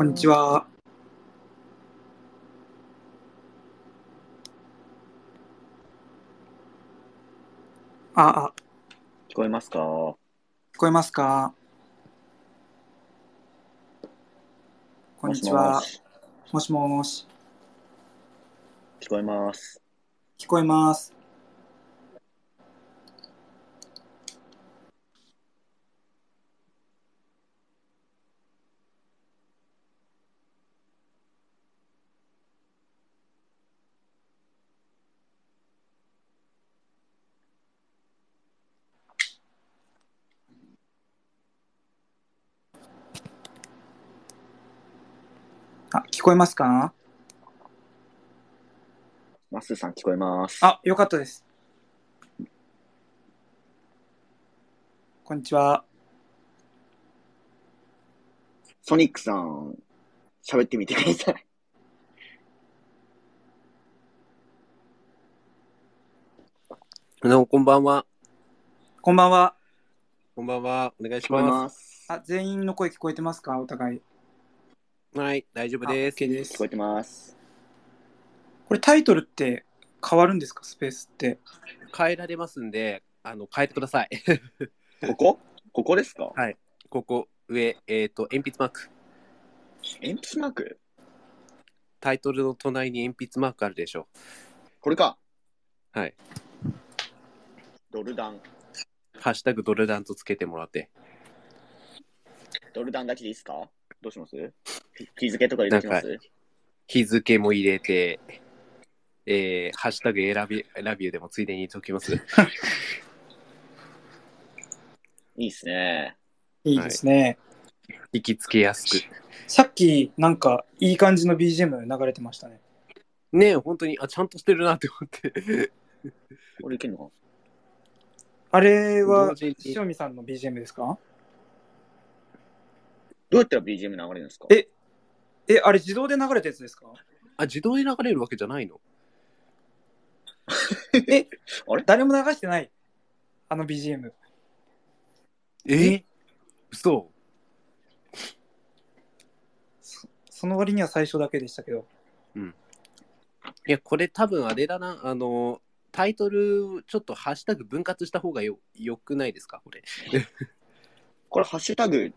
こんにちは。あ、あ、聞こえますか？聞こえますか？こんにちはも。しもしもし。聞こえます。聞こえます。あ、聞こえますか？マッスーさん聞こえます。あ、よかったです。こんにちは。ソニックさん、喋ってみてください。どうもこんばんは。こんばんは。こんばんは。お願いし聞こます。あ、全員の声聞こえてますか？お互い。す。はい、大丈夫です。OK です聞こえてます。これタイトルって変わるんですか？スペースって。変えられますんで、あの、変えてください。ここ？ここですか？はい。ここ、上、えっ、と、鉛筆マーク。鉛筆マーク？タイトルの隣に鉛筆マークあるでしょこれか。はい。ドルダン。ハッシュタグドルダンとつけてもらって。ドルダンだけでいいですか？どうします？日付とか入れてきます？日付も入れて、えー、ハッシュタグ選び、ラビューでもついでに言っておきます？いいっすね。いいですね。引き付けやすく。さっきなんかいい感じの BGM 流れてましたね。ねえ、本当に、あ、ちゃんとしてるなって思って。これいけんのかあれは同時に塩見さんの BGM ですか？どうやったら BGM 流れるんですか？ええ、あれ自動で流れたやつですか？あ、自動で流れるわけじゃないの？え あれ？誰も流してない。あの BGM。え？ー、嘘。その割には最初だけでしたけど。いや、これ多分あれだな、あの、タイトル、ちょっとハッシュタグ分割した方がよ、よくないですか？これ。これハッシュタグ、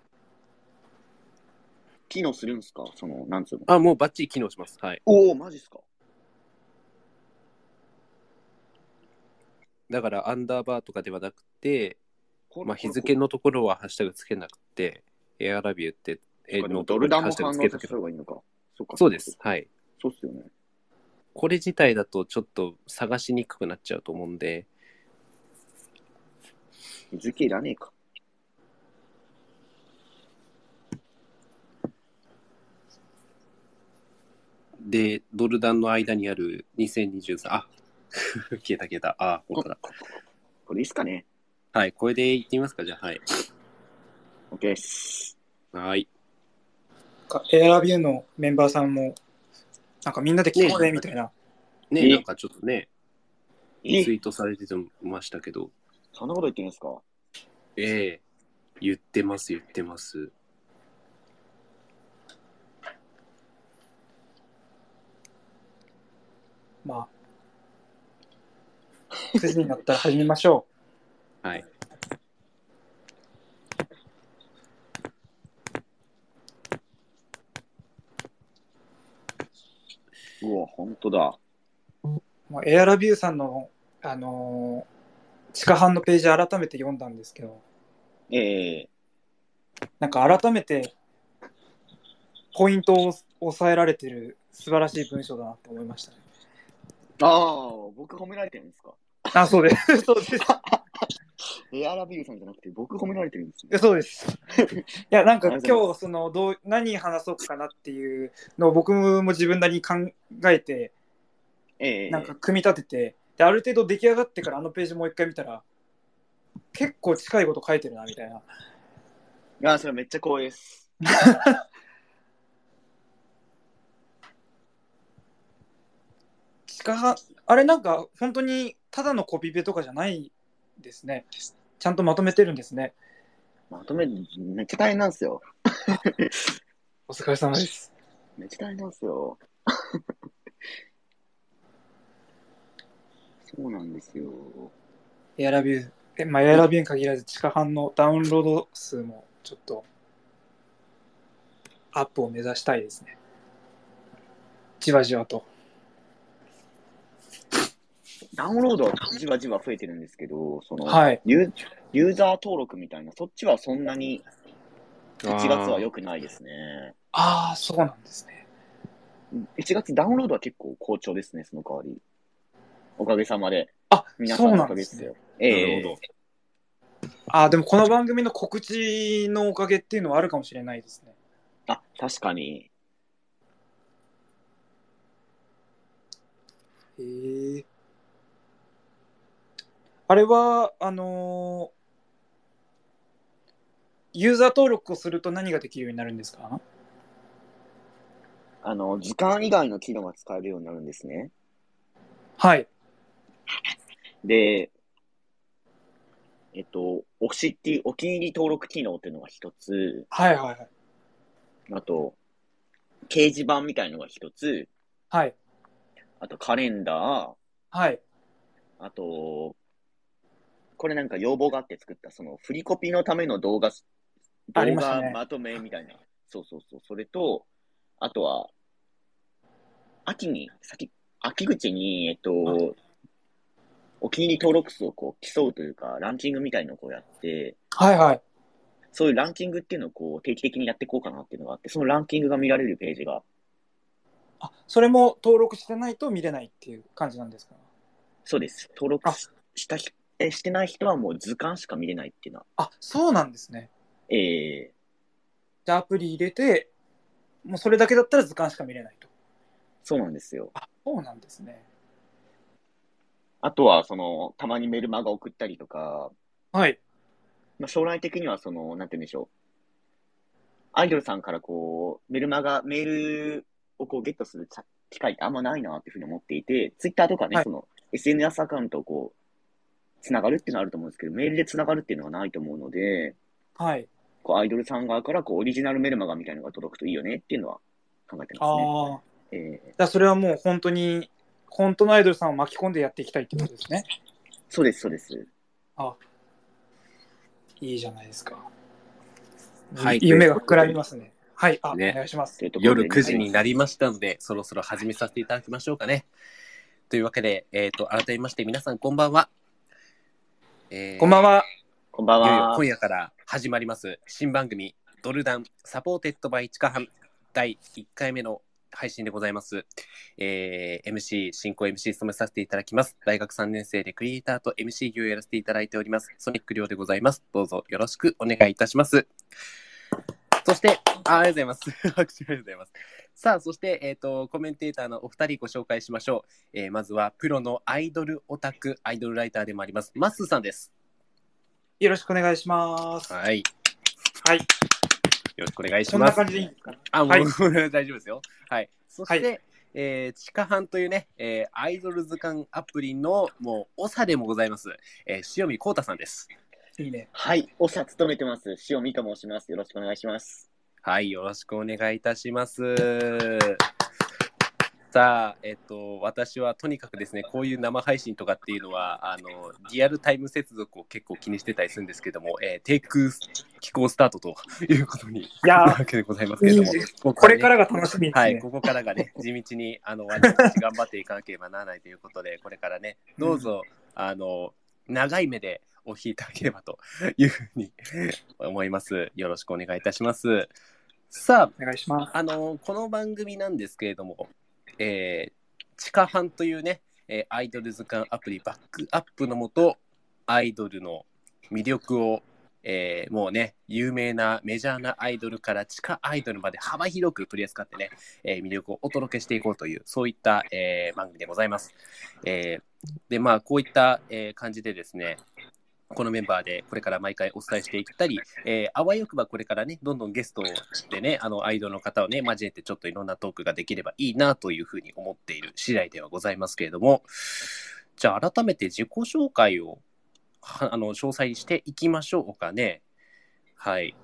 機能するんですか？その、なんつうの？あ、もうバッチリ機能します。はい。おおマジっすか？だから、アンダーバーとかではなくて、まあ、日付のところはハッシュタグつけなくて、エアラビューって、えでものドルダンもハッシュタ反応さけたいいのか。そうか。そうです。。はい。そうっすよね。これ自体だとちょっと探しにくくなっちゃうと思うんで、日付いらねえか。で、ドルダンの間にある2023、あ 消えた消えた。あ、本当だ。これいいっすかねはい、これでいってみますか、じゃあ、はい。?OK っす。はい。エアラビューのメンバーさんも、なんかみんなで聞こうねみたいな。ね、え？なんかちょっとね、え？ツイートされてましたけど、そんなこと言ってるんですか？ええ言ってます、言ってます。まあ、9時になったら始めましょはい。うわ、ほんとだ。う。もうエアラビューさんの、あのー地下版のページ改めて読んだんですけど、ええなんか改めてポイントを抑えられてる素晴らしい文章だなって思いましたね。ああ、僕褒められてるんですか？あ、そうです。そうです。エアラビルさんじゃなくて、僕褒められてるんですよいや。そうです。いや、なんかありがとうござい今日、その、どう、何話そうかなっていうのを僕も自分なりに考えて、ええなんか組み立てて、で、ある程度出来上がってからあのページもう一回見たら、結構近いこと書いてるな、みたいな。いや、それめっちゃ光栄です。地下派、あれなんか本当にただのコピペとかじゃないですね。ちゃんとまとめてるんですね。まとめるのめっちゃ大変なんですよ。お疲れ様です。めっちゃ大変なんですよ。そうなんですよ。エアラビュー、えまあ、エアラビューに限らず地下版のダウンロード数もちょっとアップを目指したいですね。じわじわと。ダウンロードはじわじわ増えてるんですけど、その、はい。ユーユーザー登録みたいな、そっちはそんなに1月は良くないですね。ああ、そうなんですね。1月ダウンロードは結構好調ですね、その代わり。おかげさまで。あ、皆さんのおなんでねかげですすよ。。ええなるほああ、でもこの番組の告知のおかげっていうのはあるかもしれないですね。あ、確かに。へえ。あれは、あのーユーザー登録をすると何ができるようになるんですか？あの、時間以外の機能が使えるようになるんですね。はい。で、えっと、おしっていう、お気に入り登録機能っていうのが一つ、はいはいはい。あと、掲示板みたいのが一つ、はい。あとカレンダー、はい。あと、これなんか要望があって作った、その、振りコピのための動画、あり動ましたね画まとめみたいな。そうそうそう。それと、あとは、秋に、先、秋口に、えっと、お気に入り登録数をこう競うというか、ランキングみたいのをこうやって、はいはい。そういうランキングっていうのをこう定期的にやっていこうかなっていうのがあって、そのランキングが見られるページが、あ、それも登録してないと見れないっていう感じなんですか？そうです。登録あししたひえしてない人はもう図鑑しか見れないっていうのは、あ、そうなんですね。ええじゃあアプリ入れて、もうそれだけだったら図鑑しか見れないと。そうなんですよ。あ、そうなんですね。あとは、その、たまにメルマガ送ったりとか、はい。まあ、将来的にはその、なんて言うんでしょう。アイドルさんからこう、メルマガ、メールをこうゲットする機会ってあんまないなっていうふうに思っていて、ツイッターとかね、はいその、SNS アカウントをこう、つながるっていうのはあると思うんですけど、メールでつながるっていうのはないと思うので、はい。こう、アイドルさん側からこう、オリジナルメルマガみたいなのが届くといいよねっていうのは考えてますね。ああ。えーだそれはもう本当に、本当のアイドルさんを巻き込んでやっていきたいってことですね。そうです、そうです。いいじゃないですか。はい夢が膨らみますね。はい。あ、ねお願いします夜9時になりましたので、そろそろ始めさせていただきましょうかね。というわけで、えっ、と、改めまして皆さんこんばんは。えーこんばんは。こんばんは。いよいよ今夜から始まります新番組ドルダンサポーテッドバイチカハン第1回目の配信でございます。えー MC、進行 MC 務めさせていただきます。大学3年生でクリエイターと MC 業をやらせていただいております。ソニック亮でございます。どうぞよろしくお願いいたします。そして、あありがとうございます。拍手ありがとうございます。さあ、そして、えっ、と、コメンテーターのお二人ご紹介しましょう。えーまずは、プロのアイドルオタク、アイドルライターでもあります、マッスーさんです。よろしくお願いします。はい。よはい。ろしくお願いしこんなます。感じでいいんですかね。あ、もう、はい 大丈夫ですよ。はい。そして、はえー、地下班というね、えーアイドル図鑑アプリの、もう、長でもございます。えー、塩見幸太さんです。いいね。はい、おさ務めてます。塩見と申します。よろしくお願いします。はい、よろしくお願いいたします。さあ、えっと、私はとにかくですね、こういう生配信とかっていうのは、あの、リアルタイム接続を結構気にしてたりするんですけども、えー、テイク機構スタートということにいやなるわけでございますけれどもいいね、これからが楽しみですはい、ね。ここからがね、地道に、あの、私たち頑張っていかなければならないということで、これからね、どうぞ、あの、長い目でお聞きいただければというふうに思います。よろしくお願いいたします。さお願いします。あ、あの、この番組なんですけれども、えー、地下班というね、えーアイドル図鑑アプリバックアップのもと、アイドルの魅力を、えーもうね、有名なメジャーなアイドルから地下アイドルまで幅広く取り扱ってね、えー魅力をお届けしていこうという、そういった、えー番組でございます。えーで、まあ、こういった、えー感じでですね、このメンバーでこれから毎回お伝えしていったり、えーあわよくばこれからね、どんどんゲストでね、あの、アイドルの方をね、交えてちょっといろんなトークができればいいなというふうに思っている次第ではございますけれども、じゃあ改めて自己紹介を、あの、詳細にしていきましょうかね。はい。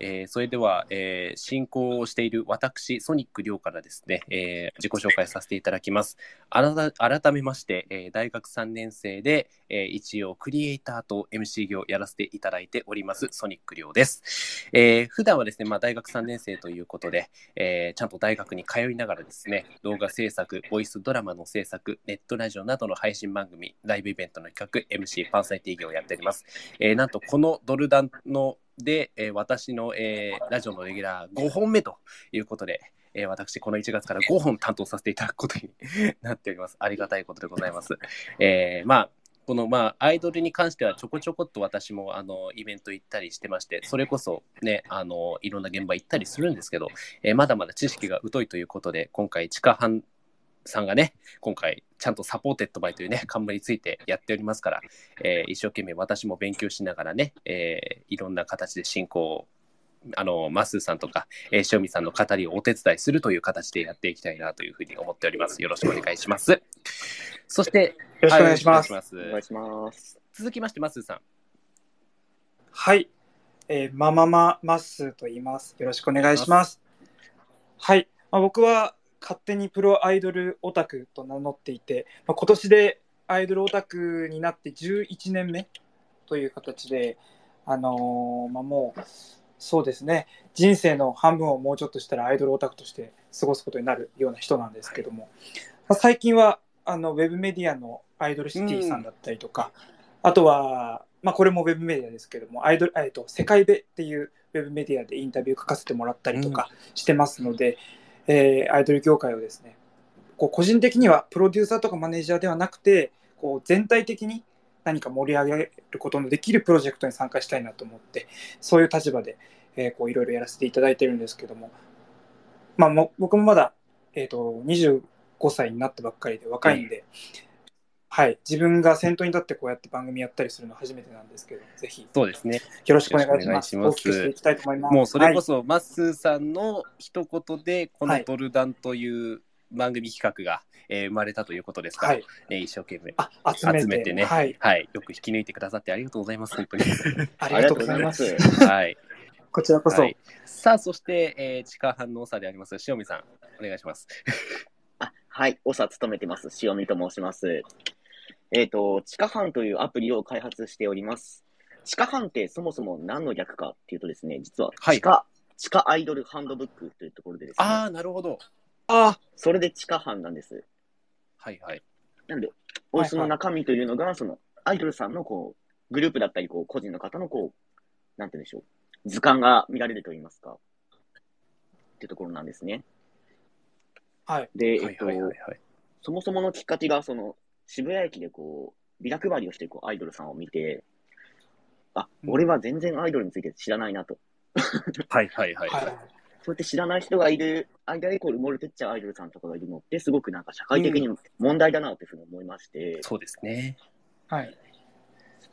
えーそれでは、えー進行をしている私、ソニック亮からですね、えー自己紹介させていただきます。あらた改めまして、えー大学3年生で、えー一応クリエイターと MC 業をやらせていただいております、ソニック亮です。えー普段はですね、まあ、大学3年生ということで、えーちゃんと大学に通いながらですね、動画制作、ボイスドラマの制作、ネットラジオなどの配信番組、ライブイベントの企画、MC、パーソナリティ業をやっております。えーなんとこのドルダンので、えー私の、えーラジオのレギュラー5本目ということで、えー私、この1月から5本担当させていただくことになっております。ありがたいことでございます。えーまあ、この、まあ、アイドルに関してはちょこちょこっと私も、あの、イベント行ったりしてまして、それこそね、あの、いろんな現場行ったりするんですけど、えーまだまだ知識が疎いということで、今回、地下班さんがね、今回、ちゃんと supported by というね、冠についてやっておりますから、えー一生懸命私も勉強しながらね、えーいろんな形で進行を、あの、マスーさんとか、えー、塩見さんの語りをお手伝いするという形でやっていきたいなというふうに思っております。よろしくお願いします。そして、よろしくお願いします。はいしお願いします。続きまして、マスーさん。はい、えーママママッスーと言います。よろしくお願いします。はい、まあ、僕は勝手にプロアイドルオタクと名乗っていて、まあ、今年でアイドルオタクになって11年目という形で、あのーまあ、もうそうですね、人生の半分をもうちょっとしたらアイドルオタクとして過ごすことになるような人なんですけども、まあ、最近はあのウェブメディアのアイドルシティさんだったりとか、あとは、まあ、これもウェブメディアですけども、アイドル、えっと、世界ベっていうウェブメディアでインタビュー書かせてもらったりとかしてますので、えーアイドル業界をですね、こう個人的にはプロデューサーとかマネージャーではなくて、こう全体的に何か盛り上げることのできるプロジェクトに参加したいなと思って、そういう立場で、えーいろいろやらせていただいてるんですけども、まあ、も僕もまだ、えっと25歳になったばっかりで若いんで、はい、自分が先頭に立ってこうやって番組やったりするの初めてなんですけど、ぜひそうですね。よろしくお願いします。ます大きくしていきたいと思います。もうそれこはいそ、マッスーさんの一言で、このはいドルダンという番組企画が、えー生まれたということですから、はい、ね、一生懸命。あ集めて集めてねはい、はい。よく引き抜いてくださってありがとうございます。本当に。ありがとうございます。はい。こちらこそ、はい、さあ、そして、えー、地下反応差であります、塩見さん、お願いします。あはい、オサ務めてます。塩見と申します。えっ、と、地下班というアプリを開発しております。地下班ってそもそも何の略かっていうとですね、実ははい地下、地下アイドルハンドブックというところでですね、ああ、なるほど。あそれで地下班なんです。はいはい。なんで、おその中身というのが、その、アイドルさんのこう、グループだったり、こう、個人の方のこう、なんて言うんでしょう、図鑑が見られると言いますか、っていうところなんですね。はい、で、はいえっと。そもそものきっかけが、その、渋谷駅でこう、ビラ配りをしてるこうアイドルさんを見て、あ、うん俺は全然アイドルについて知らないなと。はいはいはい。はい、そうやって知らない人がいる間でこう埋もれてっちゃうアイドルさんとかがいるのって、すごくなんか社会的に問題だなというふうに思いまして、そうですね。はい、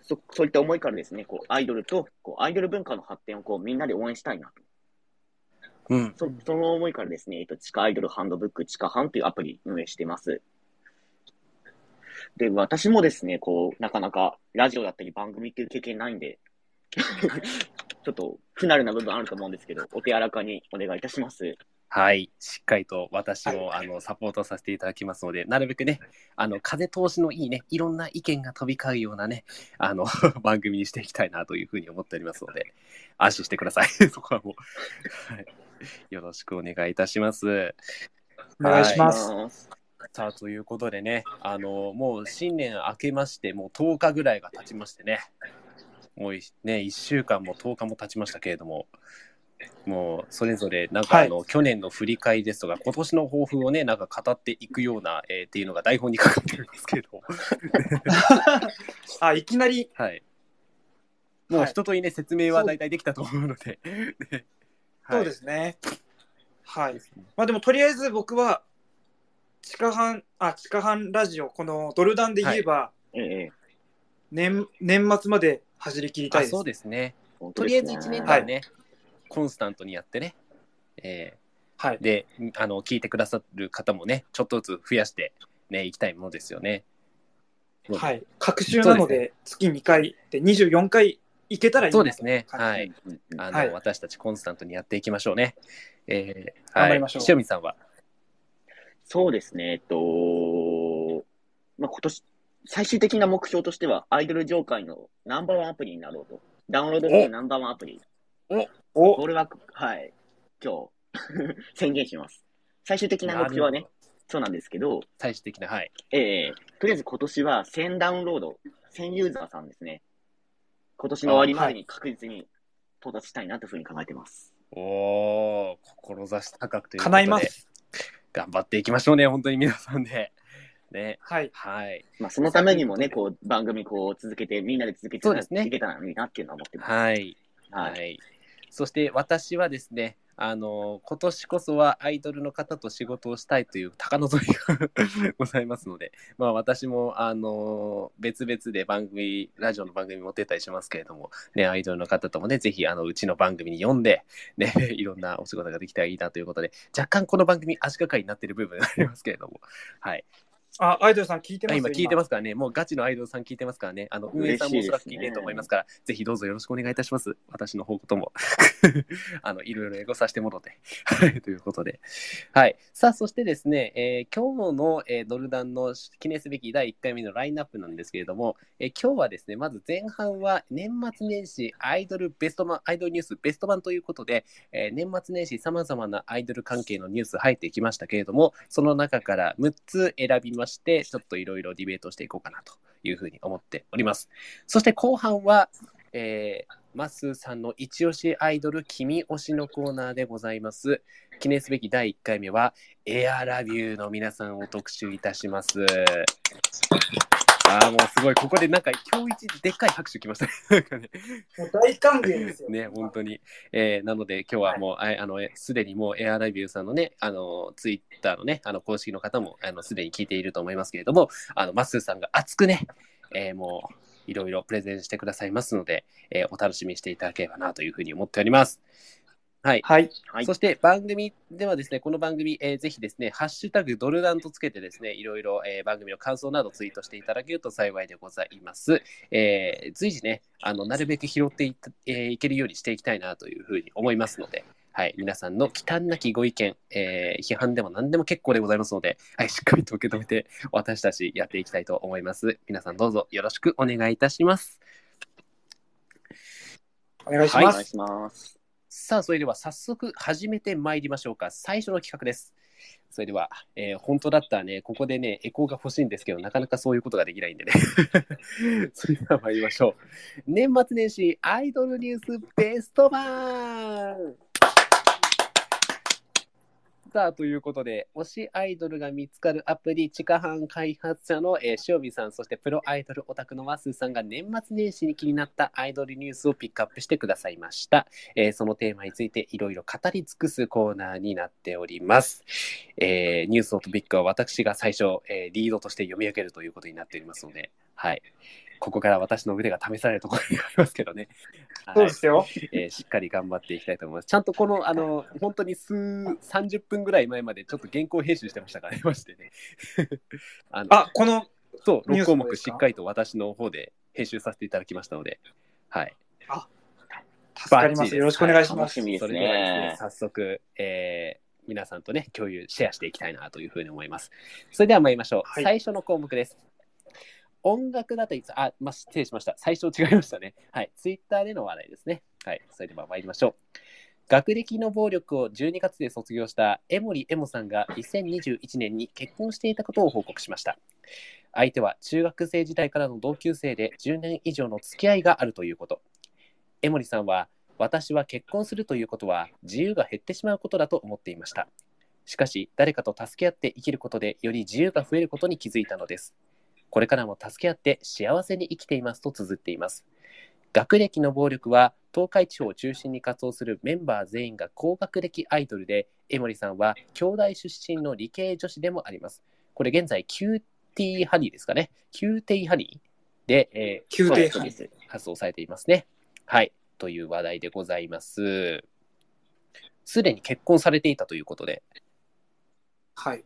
そそういった思いからですね、こうアイドルとこうアイドル文化の発展をこうみんなで応援したいなと。うん。そその思いからですね、えっと、地下アイドルハンドブック、地下班というアプリ運営しています。で、私もですね、こう、なかなかラジオだったり番組っていう経験ないんで、ちょっと不慣れな部分あると思うんですけど、お手柔らかにお願いいたします。はい。しっかりと私も、あの、サポートさせていただきますので、なるべくね、あの、風通しのいいね、いろんな意見が飛び交うようなね、あの、番組にしていきたいなというふうに思っておりますので、安心してください。そこはもう、はい。よろしくお願いいたします。お願いします。す。さあ、ということでね、あの、もう新年明けまして、もう10日ぐらいが経ちましてね、もういね、1週間も10日も経ちましたけれども、もうそれぞれ、なんかはいあの、去年の振り返りですとか、今年の抱負をね、なんか語っていくような、えーっていうのが台本に書かれてるんですけれども、あいきなりはい。もうはい一通りね、説明は大体できたと思うので。ねそうですね。ははいい。まあでもとりあえず僕は、地下半、あ、地下半ラジオ、このドルダンで言えば、ええ、年、年末まで走り切りたいです。あそうですね。本とりあえず1年間ね、コンスタントにやってね。えはいー。で、あの、聞いてくださる方もね、ちょっとずつ増やして、ね、いきたいものですよね。はい。各週なので、月2回で24回いけたらいいなそうですね。はい。うんうんうんあの、はい私たちコンスタントにやっていきましょうね。えー、頑張りましょう塩見さんは？そうですね、えっと、まあ、今年、最終的な目標としては、アイドル業界のナンバーワンアプリになろうと。ダウンロードするナンバーワンアプリ。おこれは、はい、今日、宣言します。最終的な目標はねそうなんですけど、最終的な、はい。ええとりあえず今年は1000ダウンロード、1000ユーザーさんですね。今年の終わりまでに確実に到達したいなというふうに考えてます。おー、志高くということ叶いで。ます。頑張っていきましょうね、本当に皆さんで。ね。はい。はい。まあ、そのためにもね、こう、番組こう続けて、みんなで続けてそうですねいけたらいいなっていうのは思ってます。はい。は。はいい。そして私はですね、あの、今年こそはアイドルの方と仕事をしたいという高望みがございますので、まあ私も、あの、別々で番組、ラジオの番組持ってたりしますけれども、ね、アイドルの方ともね、ぜひ、あの、うちの番組に読んで、ね、いろんなお仕事ができたらいいなということで、若干この番組足がかりになっている部分がありますけれども、はい。あ、アイドルさん聞いてます？今聞いてますすからね、もうガチのアイドルさん聞いてますからね、あの運営さんもおそらく聞いてると思いますから、ぜひどうぞよろしくお願いいたします。私の方とも。あの、いろいろ英語させてもろて。はい、ということで。はい。さあ、そしてですね、えー今日の、えードルダンの記念すべき第1回目のラインナップなんですけれども、えー今日はですね、まず前半は年末年始アイドルベスト版、アイドルニュースベスト版ということで、えー年末年始様々なアイドル関係のニュース入ってきましたけれども、その中から6つ選びましして、ちょっといろいろディベートしていこうかなというふうに思っております。そして後半は、えー、マッスーさんの一押しアイドル君推しのコーナーでございます。記念すべき第1回目は、エアラビューの皆さんを特集いたします。ああ、もうすごい。ここでなんか、今日一でっかい拍手きましたね。もう大歓迎ですよ。ね、本当に。えーなので、今日はもう、ああの、えすでにもう、エアラビューさんのね、あの、ツイッターのね、あの、公式の方も、あの、すでに聞いていると思いますけれども、あの、マッスーさんが熱くね、えーもう、いろいろプレゼンしてくださいますので、えーお楽しみにしていただければなというふうに思っております。はい。はい。はいそして番組ではですね、この番組、えーぜひですね、ハッシュタグドルダンとつけてですね、いろいろ、えー番組の感想などツイートしていただけると幸いでございます。えー随時ね、あの、なるべく拾っていえーいけるようにしていきたいなというふうに思いますので、はい、皆さんの忌憚なきご意見、えー批判でも何でも結構でございますので、はい、しっかりと受け止めて、私たちやっていきたいと思います。皆さんどうぞよろしくお願いいたします。お願いしおます。願いします。さあ、それでは早速始めてまいりましょうか。最初の企画です。それでは、えー本当だったらね、ここでね、エコーが欲しいんですけど、なかなかそういうことができないんでね。それでは参りましょう。年末年始アイドルニュースベスト版さあ、ということで、推しアイドルが見つかるアプリ、地下班開発者の、えー塩見さん、そしてプロアイドルオタクのマスさんが年末年始に気になったアイドルニュースをピックアップしてくださいました。えーそのテーマについていろいろ語り尽くすコーナーになっております。えーニュースのトピックは私が最初、えーリードとして読み上げるということになっておりますので、はい。ここから私の腕が試されるところになりますけどね。は いそうですよ。えーしっかり頑張っていきたいと思います。ちゃんとこの、あの、本当に数、30分ぐらい前までちょっと原稿編集してましたからね、ましてね。あのあ、この、そう、6項目しっかりと私の方で編集させていただきましたので、はい。助かります。よろしくお願いします楽し。みですそれではでね、。早速、えー皆さんとね、共有、シェアしていきたいなというふうに思います。それでは参りましょう。はい最初の項目です。音楽だといつ、あ、まあ、失礼しました。最初違いましたね。はい。ツイッターでの話題ですね。はい。それでは参りましょう。学歴の暴力を12月で卒業した江森エモさんが2021年に結婚していたことを報告しました。相手は中学生時代からの同級生で10年以上の付き合いがあるということ。江森さんは私は結婚するということは自由が減ってしまうことだと思っていました。しかし、誰かと助け合って生きることでより自由が増えることに気づいたのです。これからも助け合って幸せに生きていますと綴っています。学歴の暴力は東海地方を中心に活動するメンバー全員が高学歴アイドルで、江森さんは京大出身の理系女子でもあります。これ現在、キューティーハニーですかね。キューティーハニーで、えーキューティーハニーそうです活動されていますね。はい。という話題でございます。すでに結婚されていたということで、はい。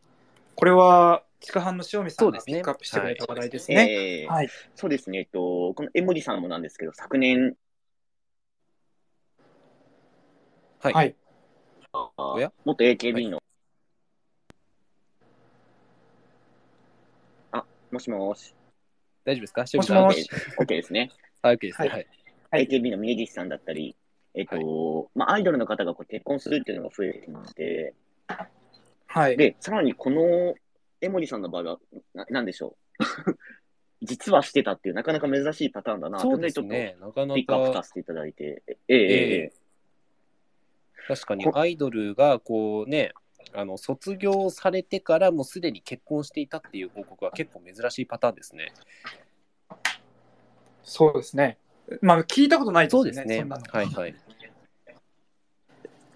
これは、地下班の塩見さそうんですね。がピックアップしてくれた話題ですね。そうですね、えっと、この江森さんもなんですけど、昨年、はい。はい。あおや？元 AKB の、あ、もしもし、大丈夫ですか？もしもし。OK ですね。あ OK ですね。ははい。い。はい AKB の峯岸さんだったり、えっと、まあ、アイドルの方がこう結婚するっていうのが増えてきまして、はい。で、さらにこの江森さんの場合は、ななんでしょう？実はしてたっていう、なかなか珍しいパターンだなとそいうで、ちょっとですね。なかなピックアップさか、せていただいて、えええええ確かにこアイドルがこうね、あの卒業されてからもうすでに結婚していたっていう報告は結構珍しいパターンですね。そうですね。まあ、聞いたことないですよね。そうですね。はいはい。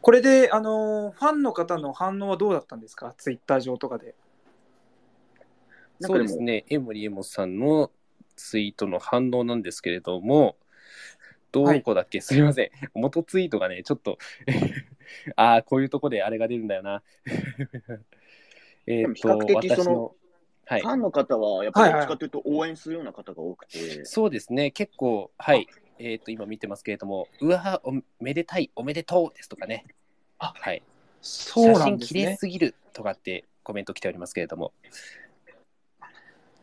これで、あのーファンの方の反応はどうだったんですか？ツイッター上とかで。そうですね。江森エモさんのツイートの反応なんですけれども、どこだっけ、すみません。元ツイートがね、ちょっと、ああ、こういうとこであれが出るんだよな。え較的その私の、はいフ。ァンの方は、やっぱりどっちかというと応援するような方が多くて、そうですね、結構、はい、えっ、と、今見てますけれども、うわおめでたい、おめでとうですとかね、あはい、そうなんですね。麗すぎるとかってコメント来ておりますけれども、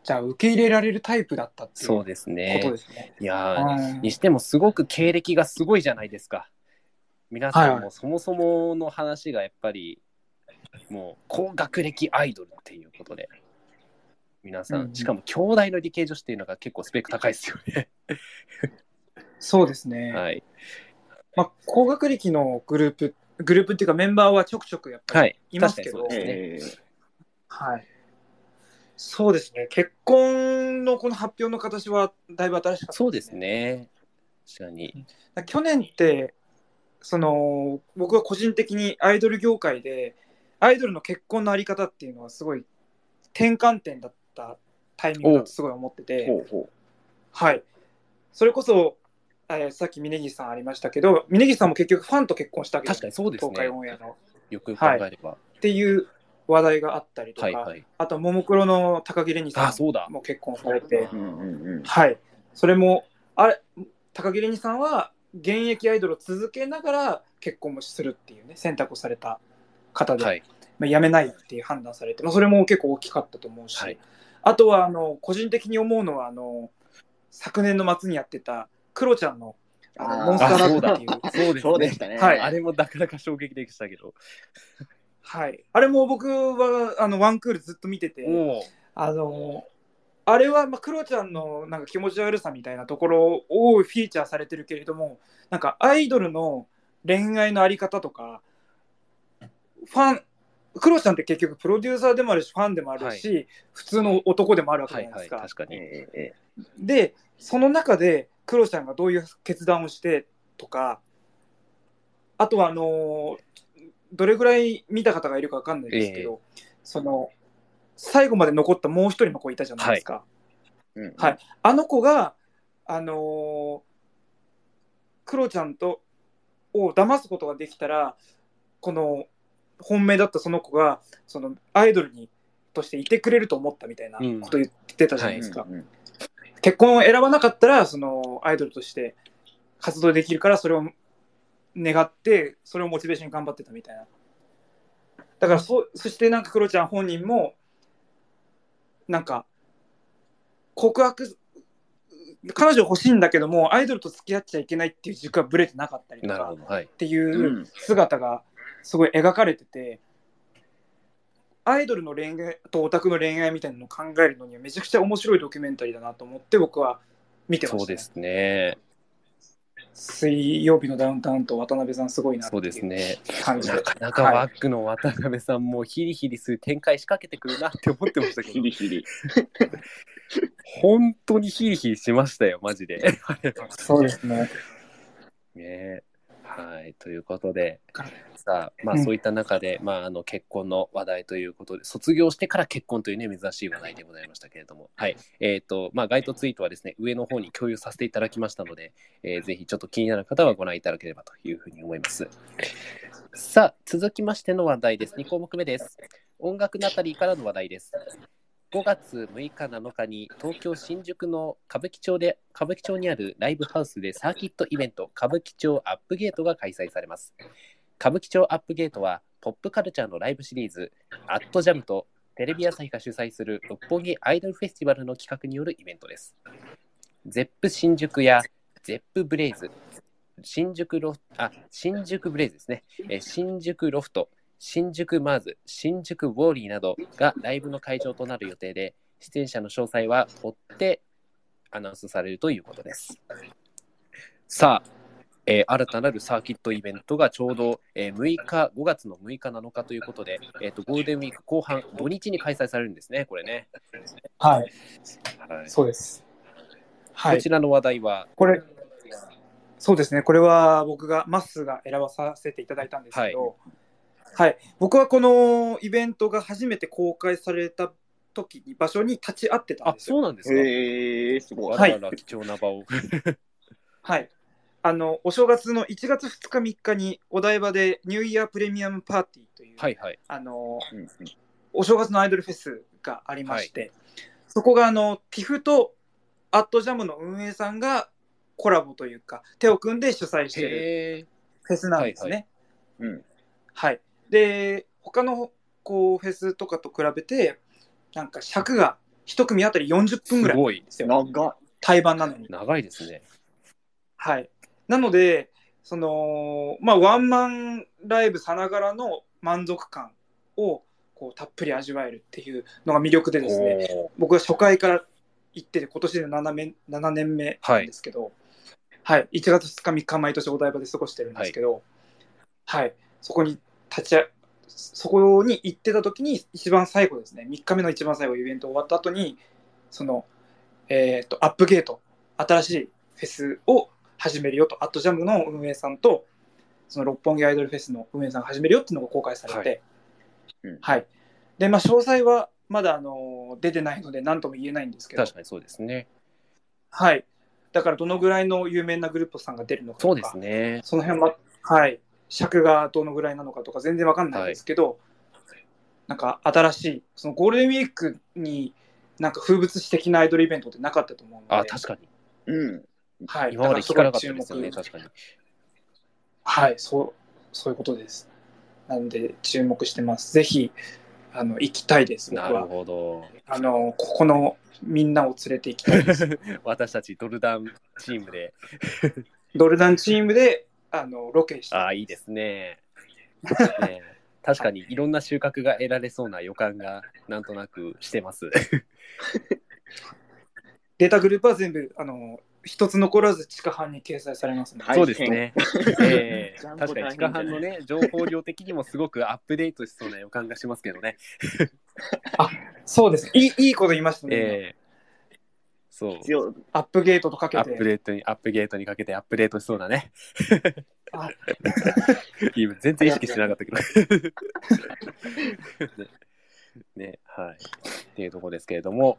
じゃあ、受け入れられるタイプだったっていうそうこですねと。ですね。いやにしてもすごく経歴がすごいじゃないですか。皆さんもそもそもの話がやっぱり、もう高学歴アイドルっていうことで、皆さんしかも兄弟の理系女子っていうのが結構スペック高いですよね。そうですね。はい。まあ、高学歴のグループ、グループっていうかメンバーはちょくちょくやっぱりはい。いますけど確かにそうですね。ええはい。そうですね。結婚のこの発表の形はだいぶ新しかったそうです。ね。確かに。去年って、その、僕は個人的にアイドル業界で、アイドルの結婚のあり方っていうのはすごい転換点だったタイミングだとすごい思ってて、はい。それこそ、えーさっき峯岸さんありましたけど、峯岸さんも結局ファンと結婚したわけ確かにそうですね東海。オンエアの。よくよく考えれば。っていう話題があったりとか、はいはい。あと、ももクロの高木レニさあ、そうだん。も結婚されて。はい。それも、あれ、高木レニさんは現役アイドルを続けながら結婚もするっていうね、選択をされた方で、はい。まあ、辞めないっていう判断されて、まあ、それも結構大きかったと思うし、はいあとはあの個人的に思うのはあの昨年の末にやってたクロちゃんのあのあーモンスターラブっていう、そうですね。そうでしたね。はいあれもなかなか衝撃的でしたけど。はい、あれも僕はあのワンクールずっと見てて。あのあれはまあクロちゃんのなんか気持ち悪さみたいなところをフィーチャーされてるけれどもなんかアイドルの恋愛のあり方とかファンクロちゃんって結局プロデューサーでもあるしファンでもあるし、普通の男でもあるわけじはいはいい、ゃなですか。確かに。ええええでその中でクロちゃんがどういう決断をしてとかあとはあのどれぐらい見た方がいるかわかんないですけど、その最後まで残ったもう一人の子いたじゃないですか。うんうん。はい。あの子が、あのークロちゃんとを騙すことができたらこの本命だったその子がそのアイドルにとしていてくれると思ったみたいなことを言ってたじゃないですか。うんうん結婚を選ばなかったらそのアイドルとして活動できるからそれを願ってそれをモチベーションに頑張ってたみたいなだからそそしてなんかクロちゃん本人もなんか告白彼女欲しいんだけどもアイドルと付き合っちゃいけないっていう軸はぶれてなかったりとか。っていううん姿がすごい描かれてて、アイドルの恋愛とオタクの恋愛みたいなのを考えるのにはめちゃくちゃ面白いドキュメンタリーだなと思って僕は見てました、そうですね。水曜日のダウンタウンと渡辺さんすごいなってそういうですね。感じで。なかなかワックの渡辺さんもヒリヒリする展開仕掛けてくるなって思ってましたけど、ヒリヒリ。本当にヒリヒリしましたよ、マジで。そうですね。ねはい、ということではい、さあ、まあ、うんそういった中で、まあ、あの結婚の話題ということで、卒業してから結婚というね、珍しい話題でございましたけれども、はい、えっ、と、まあ、該当ツイートはですね、上の方に共有させていただきましたので、えーぜひちょっと気になる方はご覧いただければというふうに思います。さあ、続きましての話題です。2項目目です。音楽ナタリーからの話題です。5月6日7日に東京新宿の歌舞伎町で歌舞伎町にあるライブハウスでサーキットイベント歌舞伎町アップゲートが開催されます。歌舞伎町アップゲートはポップカルチャーのライブシリーズアットジャムとテレビ朝日が主催する六本木アイドルフェスティバルの企画によるイベントです。ゼップ新宿やゼップブレイズ新宿ロフあ新宿ブレイズですね。え新宿ロフト新宿マーズ、新宿ウォーリーなどがライブの会場となる予定で、出演者の詳細は追ってアナウンスされるということです。さあ、えー新たなるサーキットイベントがちょうど、えー6日、5月の6日、7日ということで、えーと、ゴールデンウィーク後半、土日に開催されるんですね、これね。はい。はいそうです。はいこち。らの話題は、これ、そうですね。これは僕が、マッスーが選ばさせていただいたんですけど、はい。僕はこのイベントが初めて公開された時に、場所に立ち会ってたんあですよ。そうなんですか？へえー、すごい。はい貴重な場を。はい。あの、お正月の1月2日3日にお台場でニューイヤープレミアムパーティーという、はいはい。あの、うんうんお正月のアイドルフェスがありまして、そこがあの、TIFF とアットジャムの運営さんがコラボというか、手を組んで主催している。フェスなんですね。はいうん。はい。で、他のこうフェスとかと比べて、なんか尺が一組あたり40分ぐらいすごいですよ。長っ。対バンなのに。長いですね。はい。なので、その、まあ、ワンマンライブさながらの満足感をこうたっぷり味わえるっていうのが魅力でですね、僕は初回から行ってて、今年で 7, 年7年目なんですけど、はい、1月2日、3日、毎年お台場で過ごしてるんですけど、はい、そこに立ち会そこに行ってた時に、一番最後ですね、3日目の一番最後、イベント終わった後に、その、えっ、と、アップゲート、新しいフェスを始めるよと、アットジャムの運営さんと、その六本木アイドルフェスの運営さんが始めるよっていうのが公開されて、はいうんはい。で、まあ、詳細はまだ、あの、出てないので、何とも言えないんですけど、確かにそうですね。はい。だから、どのぐらいの有名なグループさんが出るのかとか、そうですね。その辺は、はい。尺がどのぐらいなのかとか、全然わかんないんですけど、なんか、新しい、そのゴールデンウィークに、なんか風物詩的なアイドルイベントってなかったと思うので、あ、確かに。うん。はい、今まで聞かなかっただですよね、確かに。はい、そう、そういうことです。なので、注目してます。ぜひ、あの、行きたいです、僕なるは。ほど。あの、ここのみんなを連れて行きたいです。私たちドルダンチームで。ドルダンチームで、あの、ロケして。ああ、いいですね。ね確かにいろんな収穫が得られそうな予感がなんとなくしてます。データグループは全部、あの、一つ残らず地下班に掲載されますので、はいそうですね。ええ ジャンボ確かに地下班のね、情報量的にもすごくアップデートしそうな予感がしますけどね。そうです。いいいいこと言いましたね。ええそう。必要。アップゲートとかけアて。ップデートに、アップゲートにかけてアップデートしそうだね。あ 今全然意識してなかったけど。ねね、はい。っていうところですけれども、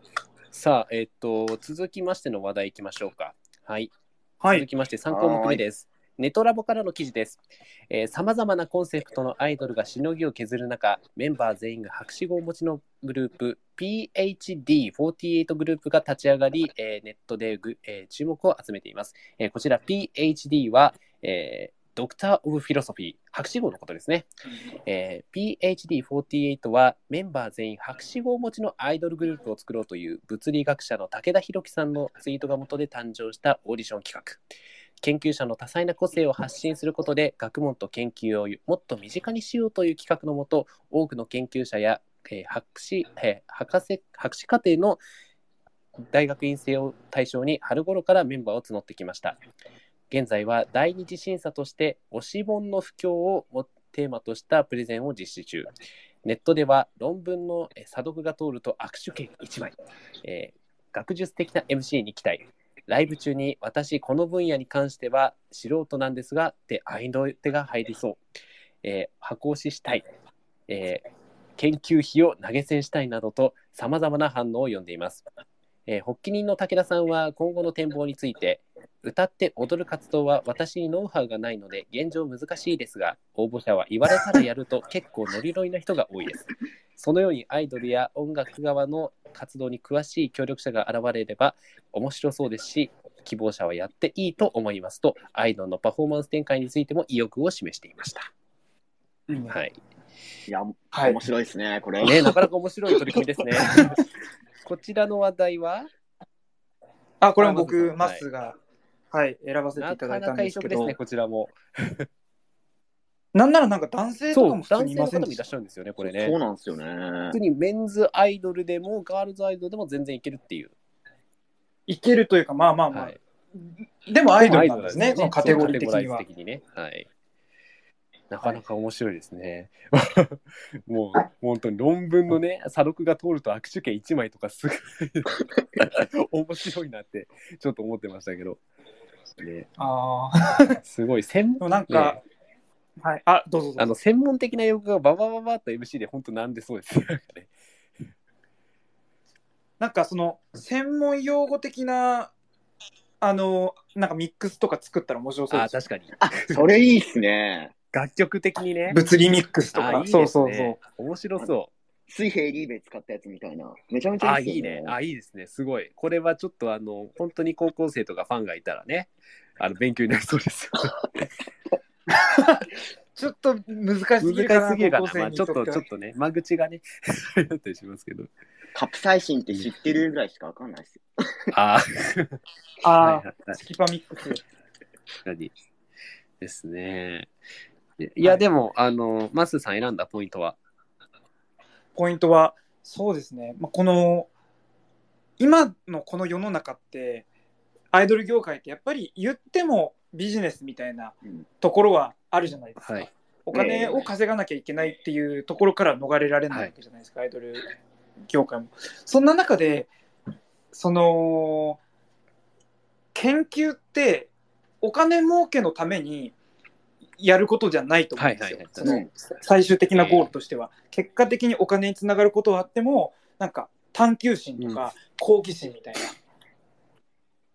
さあ、えっと、続きましての話題いきましょうか。はい。はい。続きまして3項目目です。ネトラボからの記事です。さまざまなコンセプトのアイドルがしのぎを削る中、メンバー全員が博士号持ちのグループ、PHD48 グループが立ち上がり、えーネットでぐ、えー注目を集めています。えーこちら PHD は、えードクター・オブ・フィロソフィー、博士号のことですね。えー PHD48 はメンバー全員博士号持ちのアイドルグループを作ろうという物理学者の武田弘樹さんのツイートが元で誕生したオーディション企画。研究者の多彩な個性を発信することで学問と研究をもっと身近にしようという企画のもと多くの研究者や、えー博士えー博士博士課程の大学院生を対象に春頃からメンバーを募ってきました。現在は第二次審査として推し本の布教をテーマとしたプレゼンを実施中。ネットでは論文の査読が通ると握手券1枚、えー学術的な MC に期待。ライブ中に私この分野に関しては素人なんですがって愛の手が入りそう。えー箱押ししたい。えー研究費を投げ銭したいなどと様々な反応を読んでいます。えー発起人の武田さんは今後の展望について、歌って踊る活動は私にノウハウがないので現状難しいですが、応募者は言われたらやると 結構ノリノリな人が多いです。そのようにアイドルや音楽側の活動に詳しい協力者が現れれば面白そうですし、希望者はやっていいと思いますと、アイドルのパフォーマンス展開についても意欲を示していました。はい。いや、はい面。白いですね、これ。ね、なかなか面白い取り組みですね。こちらの話題は、あ、これもあ僕、マスが、はい、選ばせてないかなただいたんですけどか異色ですね、、こちらも。なんならなんか男性とかも普通男性のにいません方もいら。っしゃるんですよね、これね。そうなんですよね普通。にメンズアイドルでもガールズアイドルでも全然いけるっていう。いけるというか、まあまあまあ、はい、でもアイドルなんですね、そのカテゴリー的には的にね。はい。なかなか面白いですね。もう、本当に論文のね、査読が通ると握手券1枚とかすごい 面白いなって、ちょっと思ってましたけど。ね、ああ、すごい、専でもなんか、はい、あ、どうぞどうぞあの専門的な用語がババババッと MC で本当なんでそうですね。なんかねなんかその専門用語的なあのなんかミックスとか作ったら面白そうあですよ確かに。あ、それいいっすね。楽曲的にね。物理ミックスとかあいいですねそうそうそう面白そう。水平リーベ使ったやつみたいな。めちゃめちゃあ、いいっすよね。いいね。あ、いいですね。すごい。これはちょっとあの、本当に高校生とかファンがいたらね、あの、勉強になりそうですよ。ちょっと難しすぎるかな難しすぎるかな。高校生まあ、ちょっと、にとってはちょっとね、間口がね、だったりしますけど。カプサイシンって知ってるぐらいしかわかんないっすよ。ああ、ああ、はいはいはいスキパミックス確かに。ですね。いいや、はいでも、あの、マスさん選んだポイントは？ポイントはそうですね、まあ、この今のこの世の中ってアイドル業界ってやっぱり言ってもビジネスみたいなうんところはあるじゃないですか、はい。お金を稼がなきゃいけないっていうところから逃れられないわけじゃないですか、アイドル業界も。そんな中で、その、研究ってお金儲けのためにやることじゃないと思うんですよ。はいはいはい。その最終的なゴールとしては。結果的にお金につながることはあっても、なんか探求心とか好奇心みたいな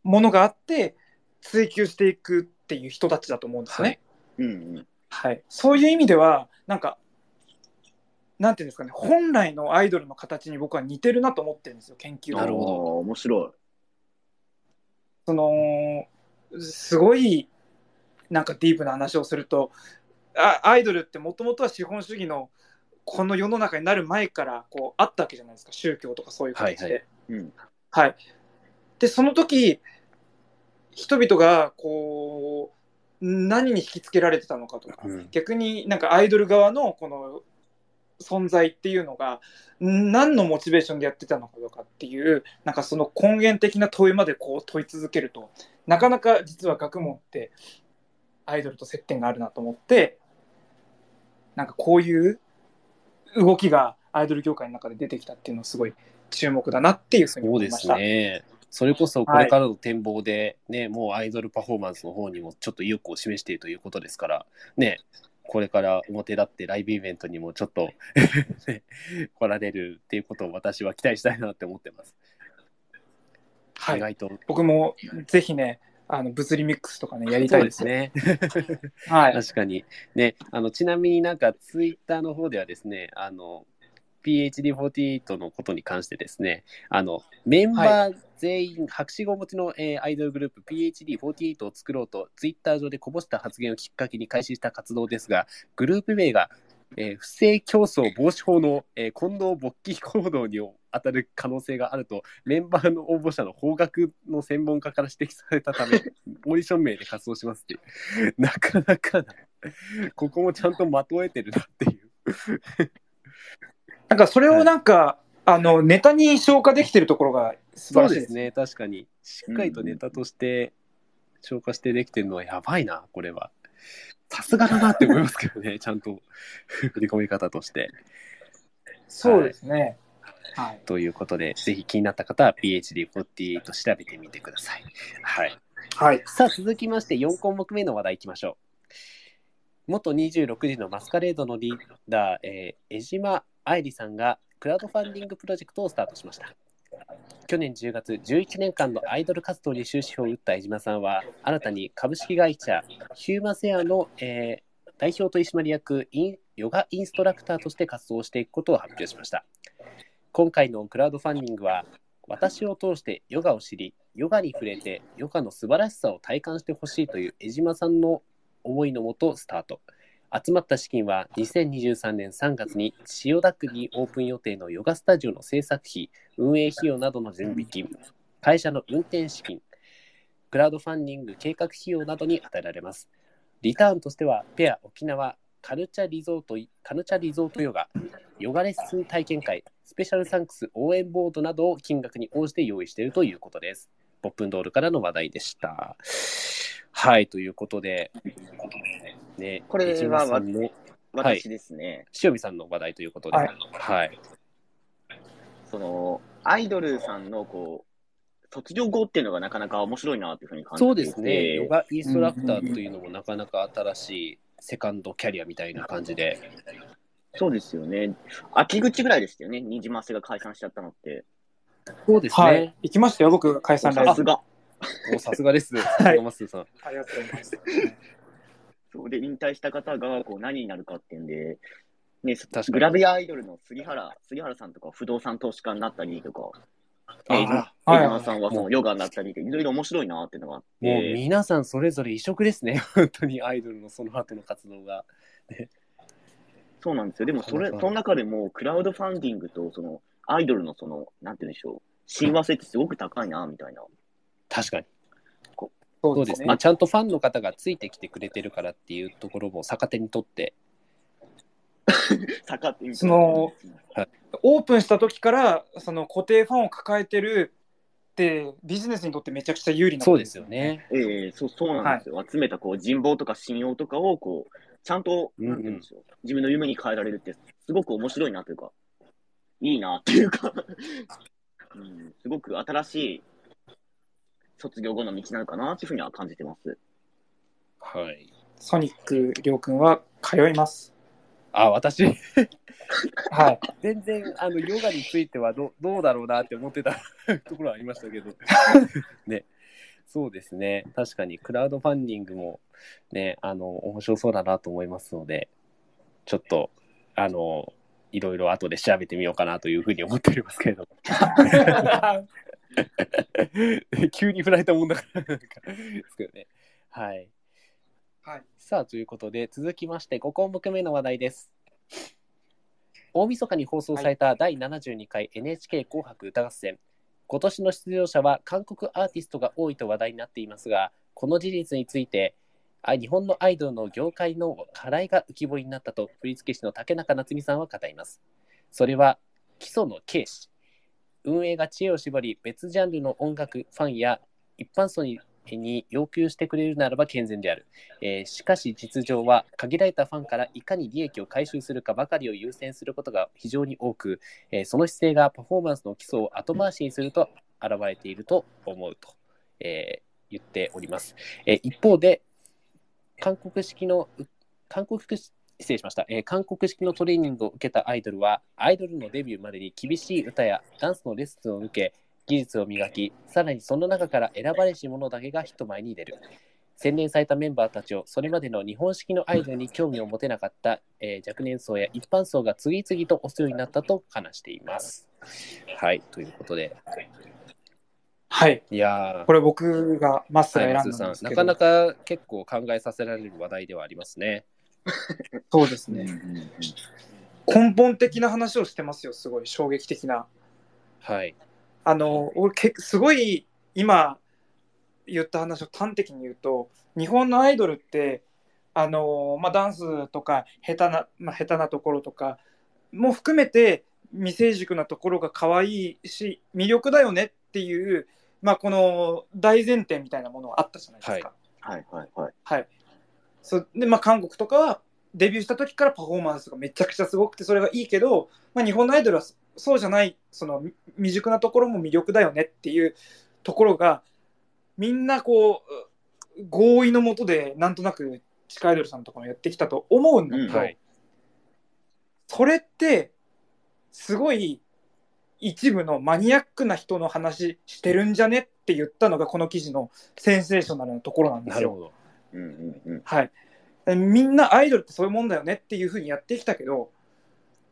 ものがあって、追求していくっていう人たちだと思うんですね。はい。うんうん。はい、そういう意味ではなんかなんていうんですかね。本来のアイドルの形に僕は似てるなと思ってるんですよ研究。なるほど。面白そのすごいなんかディープな話をするとあアイドルってもともとは資本主義のこの世の中になる前からこうあったわけじゃないですか。宗教とかそういう形で。はいはい。うん。はい。でその時人々がこう何に引きつけられてたのかとか、うん。逆になんかアイドル側のこの存在っていうのが何のモチベーションでやってたのかとかっていうなんかその根源的な問いまでこう問い続けるとなかなか実は学問ってアイドルと接点があるなと思ってなんかこういう動きがアイドル業界の中で出てきたっていうのはすごい注目だなっていうふうにそうです思いました。ね。それこそこれからの展望で、ね、もうアイドルパフォーマンスの方にもちょっと意欲を示しているということですから、ね、これから表立ってライブイベントにもちょっと ね来られるっていうことを私は期待したいなって思ってます。はい意外と。僕もぜひねあの物理ミックスとかねやりたいですね。はい。確かに。ね、あの、ちなみになんかツイッターの方ではですね、あの、PhD48 のことに関してですね、あの、メンバー全員、博士号持ちの、えーアイドルグループ PhD48 を作ろうと、ツイッター上でこぼした発言をきっかけに開始した活動ですが、グループ名が、えー不正競争防止法の、えー近藤勃起行動に当たる可能性があると、メンバーの応募者の法学の専門家から指摘されたため、オーディション名で活動しますっていう。なかなかな、ここもちゃんとまとえてるなっていう。なんかそれをなんか、あのネタに消化できてるところが素晴そうらしいですね、確かに。しっかりとネタとして超過してできてるのはやばいな、これは。さすがだなって思いますけどね、ちゃんと振り込み方として。そうですね。はい。ということで、ぜひ気になった方は PhD48 調べてみてください。はい。はい。さあ、続きまして4項目目の話題いきましょう。元26時のマスカレードのリーダー、えー江島愛理さんがクラウドファンディングプロジェクトをスタートしました。去年10月、11年間のアイドル活動に終止符を打った江島さんは、新たに株式会社ヒューマセアの、えー代表取締役インヨガインストラクターとして活動していくことを発表しました。今回のクラウドファンディングは、私を通してヨガを知り、ヨガに触れてヨガの素晴らしさを体感してほしいという江島さんの思いのもとスタート。集まった資金は2023年3月に千代田区にオープン予定のヨガスタジオの制作費、運営費用などの準備金、会社の運転資金、クラウドファンディング計画費用などに与えられます。リターンとしては、ペア沖縄カルチャリゾートカルチャリゾートヨガ、ヨガレッスン体験会、スペシャルサンクス応援ボードなどを金額に応じて用意しているということです。ポップンドールからの話題でした。はい、ということで、ね、これは私ですね、塩見さんの話題ということで、はい。はい、その、アイドルさんの、こう、卒業後っていうのがなかなか面白いなっていうふうに感じて。そうですね、ヨガインストラクターというのもなかなか新しいセカンドキャリアみたいな感じで、そうですよね。秋口ぐらいでしたよね、ニジマスが解散しちゃったのって。そうですはいね。。行きましたよ、僕、解散ライブ。さすが。おさすがです、さすがマスーさん。ありがとうございます。そうで、引退した方がこう何になるかっていうんで、ね、確かにグラビアアイドルの杉原、杉原さんとか不動産投資家になったりとか、あえー江はい島さんはそのヨガになったりで、いろいろ面白いなっていうのがあって、もう皆さんそれぞれ異色ですね、本当にアイドルのその後の活動が。そうなんですよ。でもそれ、その中でもクラウドファンディングとそのアイドルのその、なんて言うんでしょう、親和性ってすごく高いな、みたいな。確かに。そそうですね。ちゃんとファンの方がついてきてくれてるからっていうところも逆手にとって、坂ってそのはいオープンした時からその固定ファンを抱えてるってビジネスにとってめちゃくちゃ有利なそうですよね。ええそうそうなんですよ。集めたこう人望とか信用とかをこうちゃんと、うんうんなんて言うんでしょう自分の夢に変えられるってすごく面白いなというか、いいなっていうか、うん、すごく新しい卒業後の道なのかなっていうふうには感じてます。はい。ソニックりょうくんは通います。あ、私、はい。全然あのヨガについてはどどうだろうなって思ってたところはありましたけど、ね、そうですね、確かにクラウドファンディングもね、あの面白そうだなと思いますので、ちょっとあのいろいろ後で調べてみようかなというふうに思っておりますけれども、急に振られたもんだから、なんかですけどね。はい。はい。さあ、ということで、続きまして5項目目の話題です。大晦日に放送された第72回 NHK 紅白歌合戦。今年の出場者は韓国アーティストが多いと話題になっていますが、この事実について、あ日本のアイドルの業界の課題が浮き彫りになったと振付師の竹中夏実さんは語ります。それは基礎の軽視。運営が知恵を絞り、別ジャンルの音楽ファンや一般層にに要求してくれるならば健全である。えーしかし実情は限られたファンからいかに利益を回収するかばかりを優先することが非常に多く、えーその姿勢がパフォーマンスの基礎を後回しにすると現れていると思うと、えー言っております。えー一方で韓国式の韓国式失礼しました、えー韓国式のトレーニングを受けたアイドルはアイドルのデビューまでに厳しい歌やダンスのレッスンを受け技術を磨きさらにその中から選ばれし者だけが人前に出る洗練されたメンバーたちをそれまでの日本式のアイドルに興味を持てなかった、えー若年層や一般層が次々とお世話になったと話しています。はい、ということで、はい。いやーこれ僕がマスがはい、選んだんんですけど、なかなか結構考えさせられる話題ではありますね。そうですね。根本的な話をしてますよ、すごい衝撃的な。はい。あの、俺け、すごい今言った話を端的に言うと、日本のアイドルって、あの、まあ、ダンスとか下手な、まあ、下手なところとかも含めて未成熟なところが可愛いし魅力だよねっていうまあ、この大前提みたいなものがあったじゃないですか。はいはいはい。はい。そうで、まあ、韓国とかはデビューした時からパフォーマンスがめちゃくちゃすごくて、それがいいけど、まあ、日本のアイドルはそそうじゃない、そのみ未熟なところも魅力だよねっていうところが、みんなこう、合意のもとで、なんとなく地下アイドルさんとかもやってきたと思うんだけど、うんはい。それって、すごい一部のマニアックな人の話してるんじゃねって言ったのが、この記事のセンセーショナルなところなんですよ。なるほど。うんうんうん。はい。みんなアイドルってそういうもんだよねっていうふうにやってきたけど、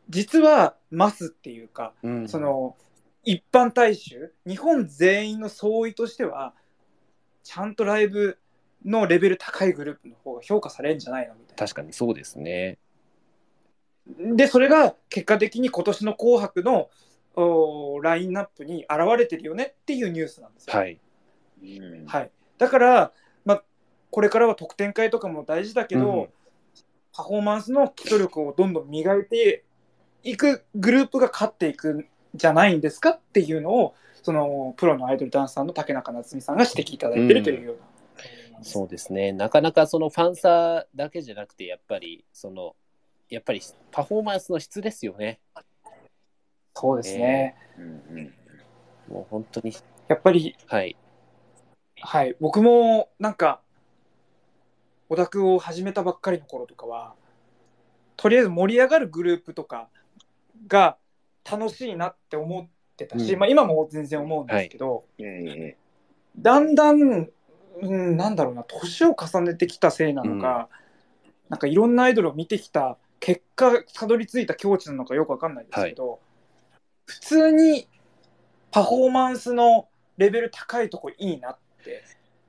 実はマスっていうか、うんその一般大衆、日本全員の総意としては、ちゃんとライブのレベル高いグループの方が評価されるんじゃないのみたいな。確かにそうですね。で、それが結果的に今年の紅白のおラインナップに現れてるよねっていうニュースなんですよ。はい。うんはい、だから、まあ、これからは得点会とかも大事だけど、うんパフォーマンスの基礎力をどんどん磨いていくグループが勝っていくんじゃないんですかっていうのをそのプロのアイドルダンサーの竹中夏実さんが指摘いただいてるというような、そうですね。なかなかそのファンサーだけじゃなくて、やっぱり、その、やっぱりパフォーマンスの質ですよね。そうですね、うんうんもう本当に、やっぱりはい。はい僕もなんかオタクを始めたばっかりの頃とかはとりあえず盛り上がるグループとかが楽しいなって思ってたし、うん。まあ、今も全然思うんですけど、い。やいだんだん、うん、なんだろうな年を重ねてきたせいなのか、なんかいろんなアイドルを見てきた結果たどり着いた境地なのかよくわかんないですけど、普通にパフォーマンスのレベル高いとこいいなって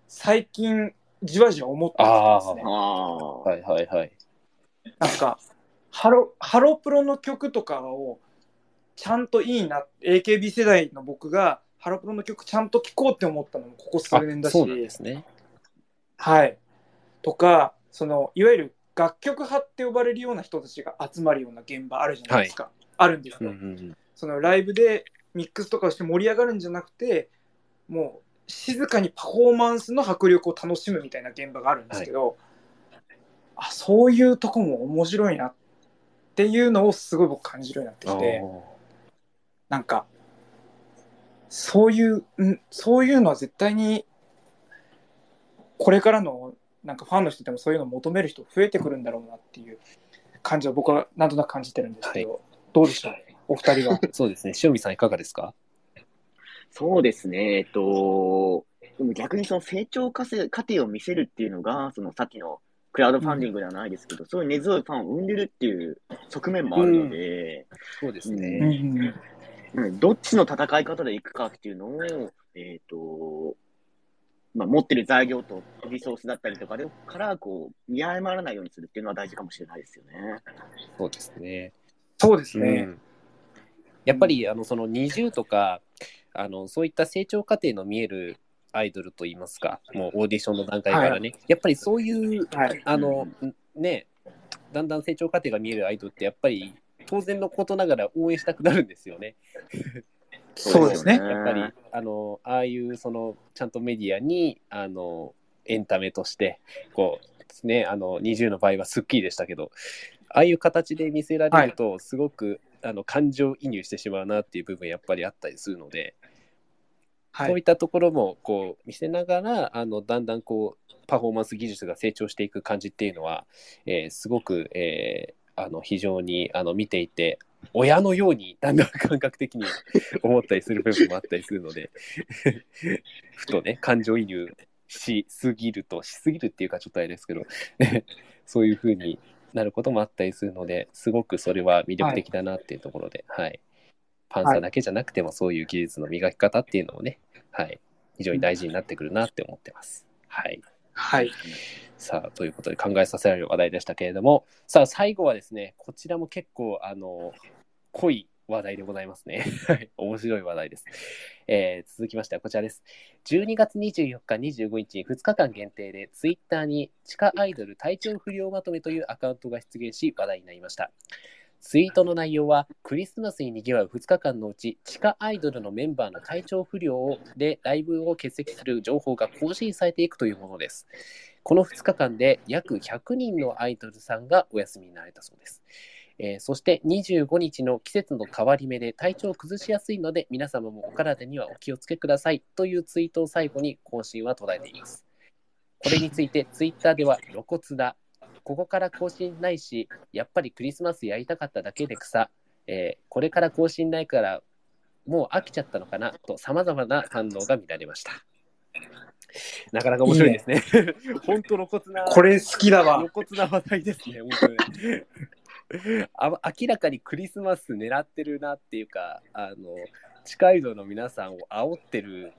最近じわじわ思ってきてますね。はいはいはい。なんかハロハロプロの曲とかをちゃんといいな AKB 世代の僕がハロプロの曲ちゃんと聴こうって思ったのもここ数あ年だしそうなんですね。はい。とか、その、いわゆる楽曲派って呼ばれるような人たちが集まるような現場あるじゃないですか。あるんですよ、うんうんうん。そのライブでミックスとかをして盛り上がるんじゃなくて、もう静かにパフォーマンスの迫力を楽しむみたいな現場があるんですけど、あ、そういうとこも面白いなっていうのをすごい僕感じるようになってきて、なんか、そういう、んそういうのは絶対に、これからの、なんかファンの人でもそういうのを求める人増えてくるんだろうなっていう感じは僕はなんとなく感じてるんですけど、どうでしょうお二人は？そうですね。塩見さんいかがですか？そうですね。えっと、でも逆にその成長過程を見せるっていうのが、そのさっきのクラウドファンディングではないですけど、そういう根強いファンを生んでるっていう側面もあるので、そうですうん。ね。うん。どっちの戦い方でいくかっていうのを、えっと、まあ、持ってる材料とリソースだったりとかでから、こう、見誤らないようにするっていうのは大事かもしれないですよね。そうですね。そうですうね。ん。やっぱり、あの、その20とか、あの、そういった成長過程の見えるアイドルといいますか、もうオーディションの段階からね、やっぱりそういう、はい。あの、ね、だんだん成長過程が見えるアイドルって、やっぱり当然のことながら応援したくなるんですよね。そうですね。やっぱり、あの、ああいう、その、ちゃんとメディアに、あの、エンタメとして、こう、ね、あの、20の場合はスッキリでしたけど、ああいう形で見せられると、すごく、あの、感情移入してしまうなっていう部分やっぱりあったりするので、はい。そういったところも、こう、見せながら、あの、だんだんこう、パフォーマンス技術が成長していく感じっていうのは、えーすごく、えーあの、非常に、あの、見ていて、親のようにだんだん感覚的に 思ったりする部分もあったりするのでふとね感情移入しすぎるとしすぎるっていうかちょっとあれですけど そういうふうになることもあったりするのですごくそれは魅力的だなっていうところで、はいパンサーだけじゃなくてもそういう技術の磨き方っていうのもね、はい、非常に大事になってくるなって思ってます。はいはい。さあ、ということで考えさせられる話題でしたけれども、さあ、最後はですね、こちらも結構、あの、濃い話題でございますね。はい面白い話題です。えー続きましてはこちらです。12月24日、25日に2日間限定で、ツイッターに地下アイドル体調不良まとめというアカウントが出現し、話題になりました。ツイートの内容は、クリスマスに賑わう2日間のうち、地下アイドルのメンバーの体調不良でライブを欠席する情報が更新されていくというものです。この2日間で約100人のアイドルさんがお休みになれたそうです。えーそして25日の季節の変わり目で体調を崩しやすいので皆様もお体にはお気をつけくださいというツイートを最後に更新は途絶えています。これについてツイッターでは露骨だ。ここから更新ないし、やっぱりクリスマスやりたかっただけで草。えーこれから更新ないからもう飽きちゃったのかなと様々な反応が見られました。なかなか面白いですね。本当露骨な。これ好きだわ露。骨な話題ですね、本当に。あ明らかにクリスマス狙ってるなっていうか、あの、地下アイドルの皆さんを煽ってる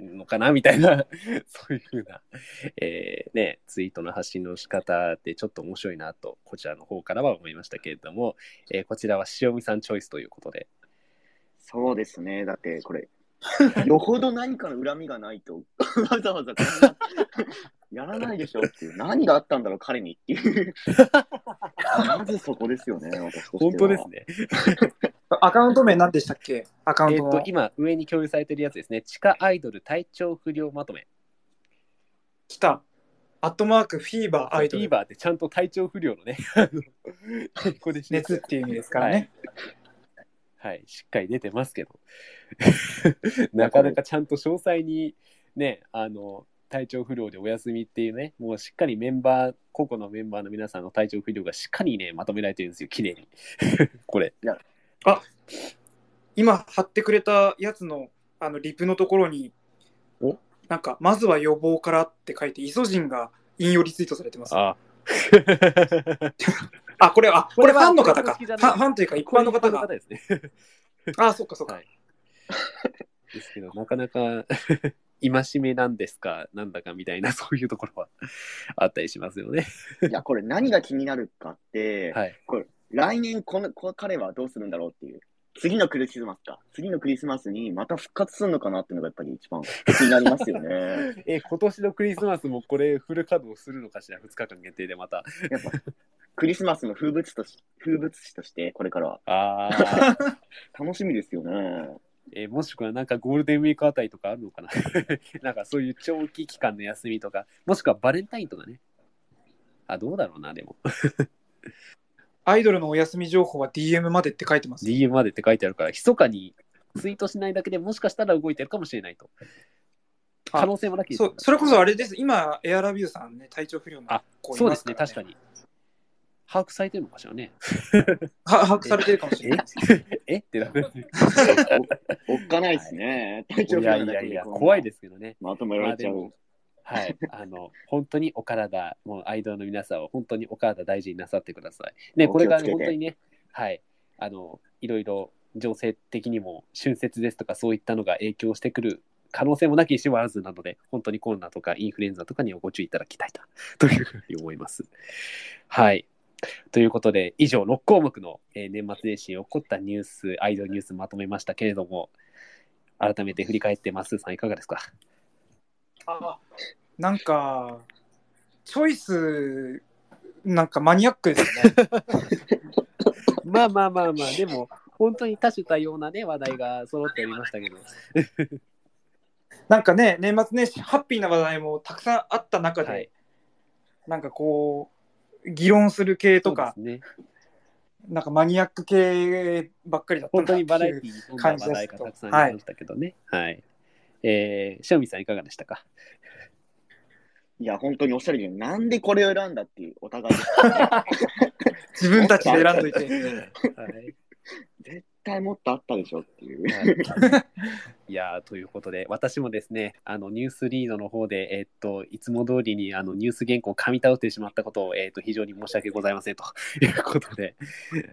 のかなみたいな、そういうふうな、えーね、ツイートの発信の仕方ってちょっと面白いなと、こちらの方からは思いましたけれども、えーこちらは塩見さんチョイスということで、そうですね。だって、これ、よほど何かの恨みがないと、わざわざこんな、やらないでしょっていう、何があったんだろう、彼にっていう。まずそこですよね、私。本当ですね。アカウント名何でしたっけ？アカウンえっ。と、今、上に共有されてるやつですね。地下アイドル体調不良まとめ。来た。アットマークフィーバーアイドル。フィーバーってちゃんと体調不良のね、ここで熱っていう意味ですからね。はい、はい、しっかり出てますけど、なかなかちゃんと詳細にね、あの、体調不良でお休みっていうね、もうしっかりメンバー、個々のメンバーの皆さんの体調不良がしっかりね、まとめられてるんですよ、綺麗に。これ。今貼ってくれたやつのあのリプのところにお？なんかまずは予防からって書いてイソジンが引用リツイートされてますあ あ。これあこれファンの方かファンファンというか一般の方がね。あそっかそっか、はいですけど、なかなか戒めなんですか、なんだかみたいな、そういうところはあったりしますよね。いや、これ何が気になるかって、はい。来年このこの彼はどうするんだろうっていう。次のクリスマスか。次のクリスマスにまた復活するのかなっていうのがやっぱり一番 気になりますよね。え、今年のクリスマスもこれフル稼働するのかしら、2日間限定でまた。やっぱクリスマスの風物とし風物詩としてこれからはああ、楽しみですよね。えもしくはなんかゴールデンウィークあたりとかあるのかな？なんかそういう長期期間の休みとか、もしくはバレンタインとかね。あ、どうだろうな、でも。アイドルのお休み情報は DM までって書いてます DM までって書いてあるから、密かにツイートしないだけでもしかしたら動いてるかもしれないと。あ可能性もなきそうそれこそあれです今エアラビューさんね体調不良のあ子いそうですね、確かに。把握されてるのかしらね。は 把握されてるかもしれない え？ってなる。おっかないですね。体 調いやいやいや、怖いですけどね。まとめられちゃうまあ。はい。あの、本当にお体、もうアイドルの皆さんは本当にお体大事になさってください。ね、これがお気をつけて本当にね、はい。あの、いろいろ情勢的にも春節ですとかそういったのが影響してくる可能性もなきにしもあらずなので、本当にコロナとかインフルエンザとかにはご注意いただきたいとというふうに思います。はい。ということで、以上6項目の、えー年末年始に起こったニュース、アイドルニュースまとめましたけれども、改めて振り返って、マスーさんいかがですか？あなんかチョイスなんかマニアックですね まあまあまあまあ、でも、本当に多種多様なね、話題が揃っておりましたけど。なんかね年末年始ハッピーな話題もたくさんあった中で、はい。なんかこう議論する系とか、ね。なんかマニアック系ばっかりだった本当にバラエィティーに富んだ話題がたくさんありましたけどね。はい。えー、塩見さんいかがでしたか？いや、本当におっしゃるように、なんでこれを選んだっていう、お互い。自分たちで選んどいて はい。絶対もっとあったでしょっていう。いやーということで、私もですね、あのニュースリードの方で、えーっと、いつも通りにあのニュース原稿を噛み倒してしまったことを、えーっと、非常に申し訳ございませんということで、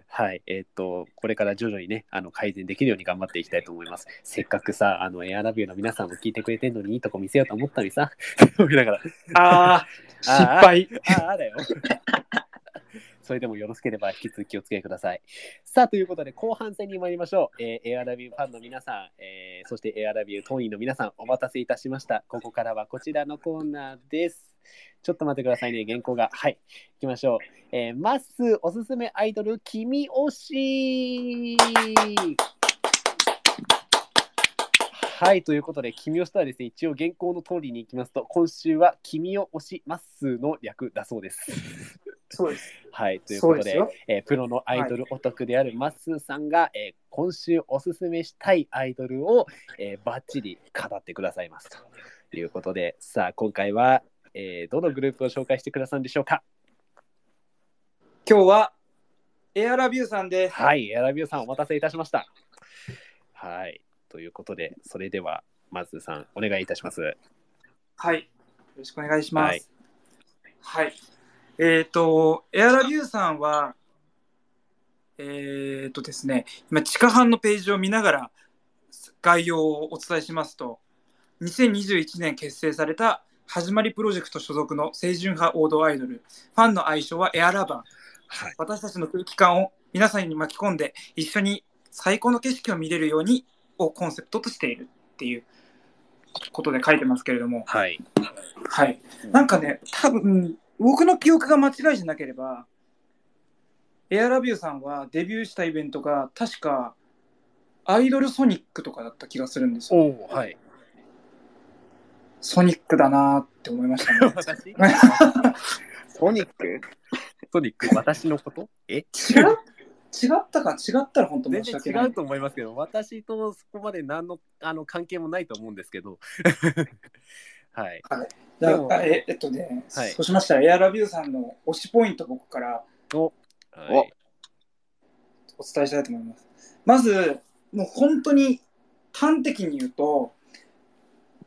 はい、えーっと、これから徐々にね、あの改善できるように頑張っていきたいと思います。せっかくさ、あのエアラビューの皆さんも聞いてくれてるのにいいとこ見せようと思ったのにさ、思いながら、あ あ失敗ああだよ。それでもよろしければ引き続きお付き合いください。さあ、ということで後半戦に参りましょう。えーエアラビューファンの皆さん、えーそしてエアラビュー当院の皆さん、お待たせいたしました。ここからはこちらのコーナーです。ちょっと待ってくださいね、原稿が。はい、行きましょう。えー、まっすーおすすめアイドル、君推しはい、ということで、君推しとはですね、一応原稿の通りに行きますと、今週は君を推しまっすーの略だそうです。そうです。はい、ということで、で。えープロのアイドルオタクであるマッスーさんが、えー今週おすすめしたいアイドルを、えー、バッチリ語ってくださいますということでさあ今回は、えーどのグループを紹介してくださるんでしょうか？今日はエアラビューさんです。はいエアラビューさんお待たせいたしましたはいということでそれではマッスーさんお願いいたしますはい。よろしくお願いします。はいはい。えっ、と、エアラビューさんは、えっ、とですね、今、地下班のページを見ながら概要をお伝えしますと、2021年結成された始まりプロジェクト所属の清純派王道アイドル、ファンの愛称はエアラバー。はい私たちの空気感を皆さんに巻き込んで、一緒に最高の景色を見れるようにをコンセプトとしているっていうことで書いてますけれども、はい。はい。なんかね、多分僕の記憶が間違いじゃなければ、エアラビューさんはデビューしたイベントが確かアイドルソニックとかだった気がするんですよ。おおはい。ソニックだなーって思いましたね。私？ソニック？ソニック？私のこと？え？違う？違ったか違ったら本当全申し訳ない。然違うと思いますけど、私とそこまで何のあの関係もないと思うんですけど。はい。だでもあええっとね、はいそうしましたらエアラビューさんの推しポイント僕からはい、お伝えしたいと思います。まず、もう本当に端的に言うと、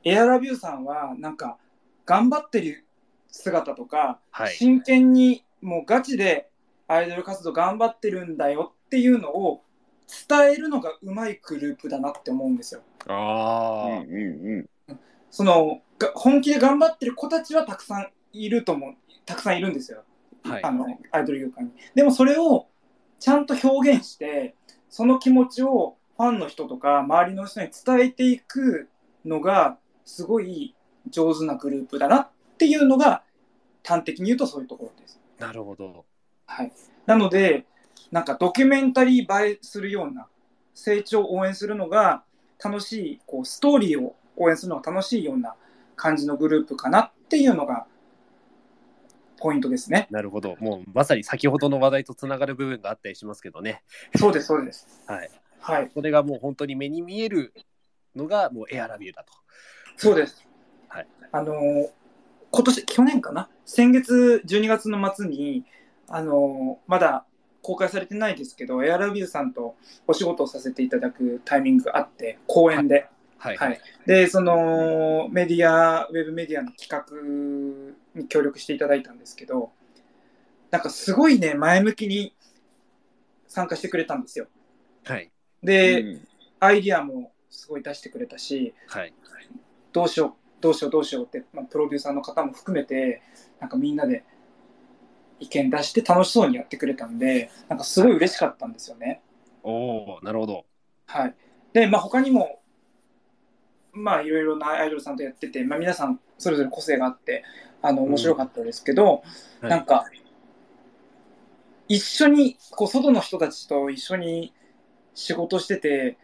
エアラビューさんはなんか頑張ってる姿とか、はい。真剣にもうガチでアイドル活動頑張ってるんだよっていうのを伝えるのがうまいグループだなって思うんですよ。うんあうんうん。そのが本気で頑張ってる子たちはたくさんいると思う、たくさんいるんですよ。あ。はい。あのアイドル業界に。でもそれをちゃんと表現して、その気持ちをファンの人とか周りの人に伝えていくのがすごい上手なグループだなっていうのが端的に言うとそういうところです。なるほど。はい、なので、なんかドキュメンタリー映えするような成長を応援するのが楽しい、こうストーリーを応援するのが楽しいような感じのグループかなっていうのがポイントですね。なるほど。もうまさに先ほどの話題とつながる部分があったりしますけどね。そうです、そうです。はい。はい、これがもう本当に目に見えるのがもうエアラビューだと。そうです。はい、あのー今年、去年かな？先月12月の末に、あのーまだ公開されてないですけど、エアラビューさんとお仕事をさせていただくタイミングがあって、公演で。はい。はい、で、そのメディア、ウェブメディアの企画に協力していただいたんですけど、なんかすごいね、前向きに参加してくれたんですよ。はい。で、うんアイディアもすごい出してくれたし、はい。どうしよう、どうしよう、どうしようって、まあ、プロデューサーの方も含めて、なんかみんなで意見出して楽しそうにやってくれたんで、なんかすごい嬉しかったんですよね。おおなるほど。はい。で、まあ、他にも、まあ、いろいろなアイドルさんとやってて、まあ、皆さんそれぞれ個性があって、あの、面白かったですけど、はいなんか、一緒に、こう、外の人たちと一緒に仕事してて、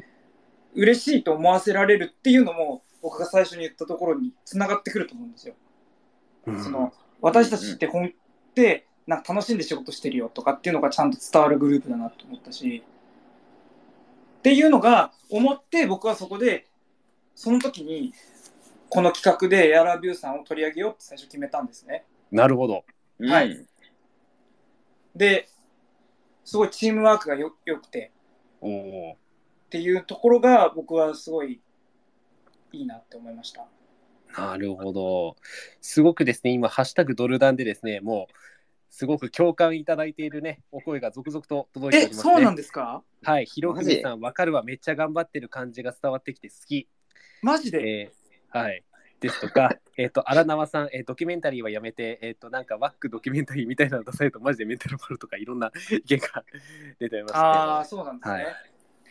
嬉しいと思わせられるっていうのも、僕が最初に言ったところに繋がってくると思うんですよ。うんその、私たちって本って、なんか楽しんで仕事してるよとかっていうのがちゃんと伝わるグループだなと思ったし、っていうのが思って僕はそこで、その時に、この企画でエアラビューさんを取り上げようって最初決めたんですね。なるほど。はいうんで、すごいチームワークがよよくておおっていうところが僕はすごいいいなって思いました。なるほど。すごくですね、今、ハッシュタグドルダンでですね、もう、すごく共感いただいているね、お声が続々と届いておえ、りますね。そうなんですか？はい、ひろふみさん、わかるわ、めっちゃ頑張ってる感じが伝わってきて好き。マジで、えーはい。ですとか、えっと、荒縄さん、えードキュメンタリーはやめて、えっ、と、なんか、ワックドキュメンタリーみたいなの出されると、マジでメンタルマルとか、いろんな意見が出てまして、ああ、そうなんですね。はい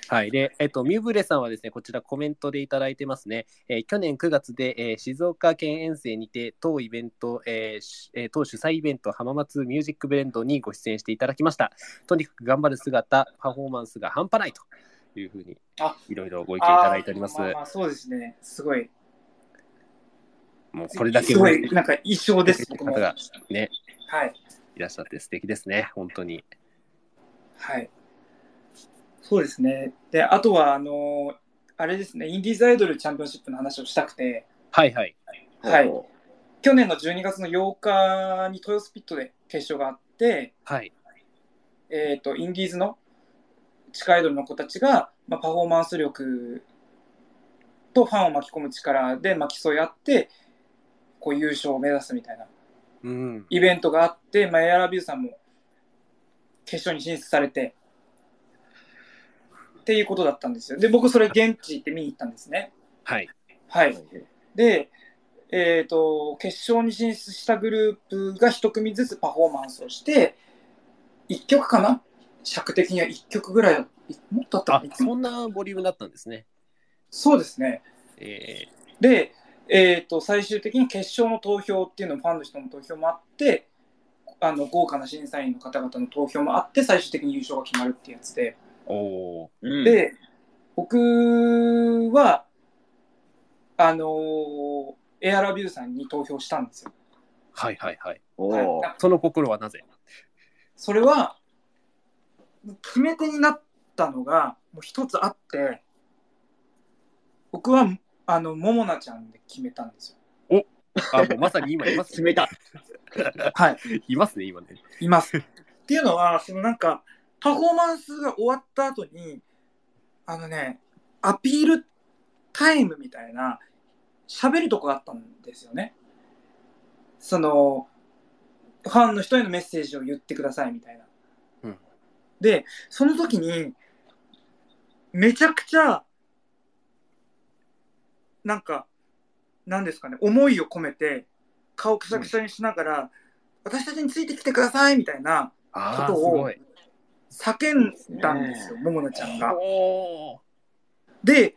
はい。で、えっと、ミューブレさんはですね、こちらコメントでいただいてますね。えー去年9月で、えー静岡県遠征にて、当イベント、えーしえー当主催イベント浜松ミュージックブレンドにご出演していただきました。とにかく頑張る姿、パフォーマンスが半端ないというふうにあ、いろいろご意見いただいております。あーまあまあそうですね。すごい。もうこれだけすごのい、なんか一生です、僕も。方はがね、い。いらっしゃって素敵ですね、本当に。はい。そうですね。で、あとは、あのあれですね、インディーズアイドルチャンピオンシップの話をしたくて、はいはい。はいほ去年の12月の8日に豊洲ピットで決勝があって、はい。えっ、と、インディーズの地下アイドルの子たちが、まあ、パフォーマンス力とファンを巻き込む力で巻き添え合って、こう優勝を目指すみたいなうん。イベントがあって、まあ、エアラビューさんも決勝に進出されて、っていうことだったんですよ。で、僕それ現地行って見に行ったんですね。はい。はうい。で、えっ、と、決勝に進出したグループが一組ずつパフォーマンスをして、1曲かな？尺的には1曲ぐらいもっとあったあそんなボリュームだったんですね。そうですね。えで、えっ、と、最終的に決勝の投票っていうのもファンの人の投票もあって、あの豪華な審査員の方々の投票もあって、最終的に優勝が決まるってやつで、ー、おーうん、で、僕は、あのーエアラビューさんに投票したんですよ。はいはいはい。おーはいその心はなぜ？それは、決め手になったのが、もう一つあって、僕は、あの、ももなちゃんで決めたんですよ。あ、もうまさに今います、冷た。はい。いますね、今ね。います。っていうのは、そのなんか、パフォーマンスが終わった後に、あのね、アピールタイムみたいな、喋るとこがあったんですよね。その、ファンの人へのメッセージを言ってくださいみたいな。うんで、その時に、めちゃくちゃ、なんか、なんですかね、思いを込めて、顔くしゃくしゃにしながら、私たちについてきてくださいみたいなことを。叫んだんですよ、ももなちゃんが。で、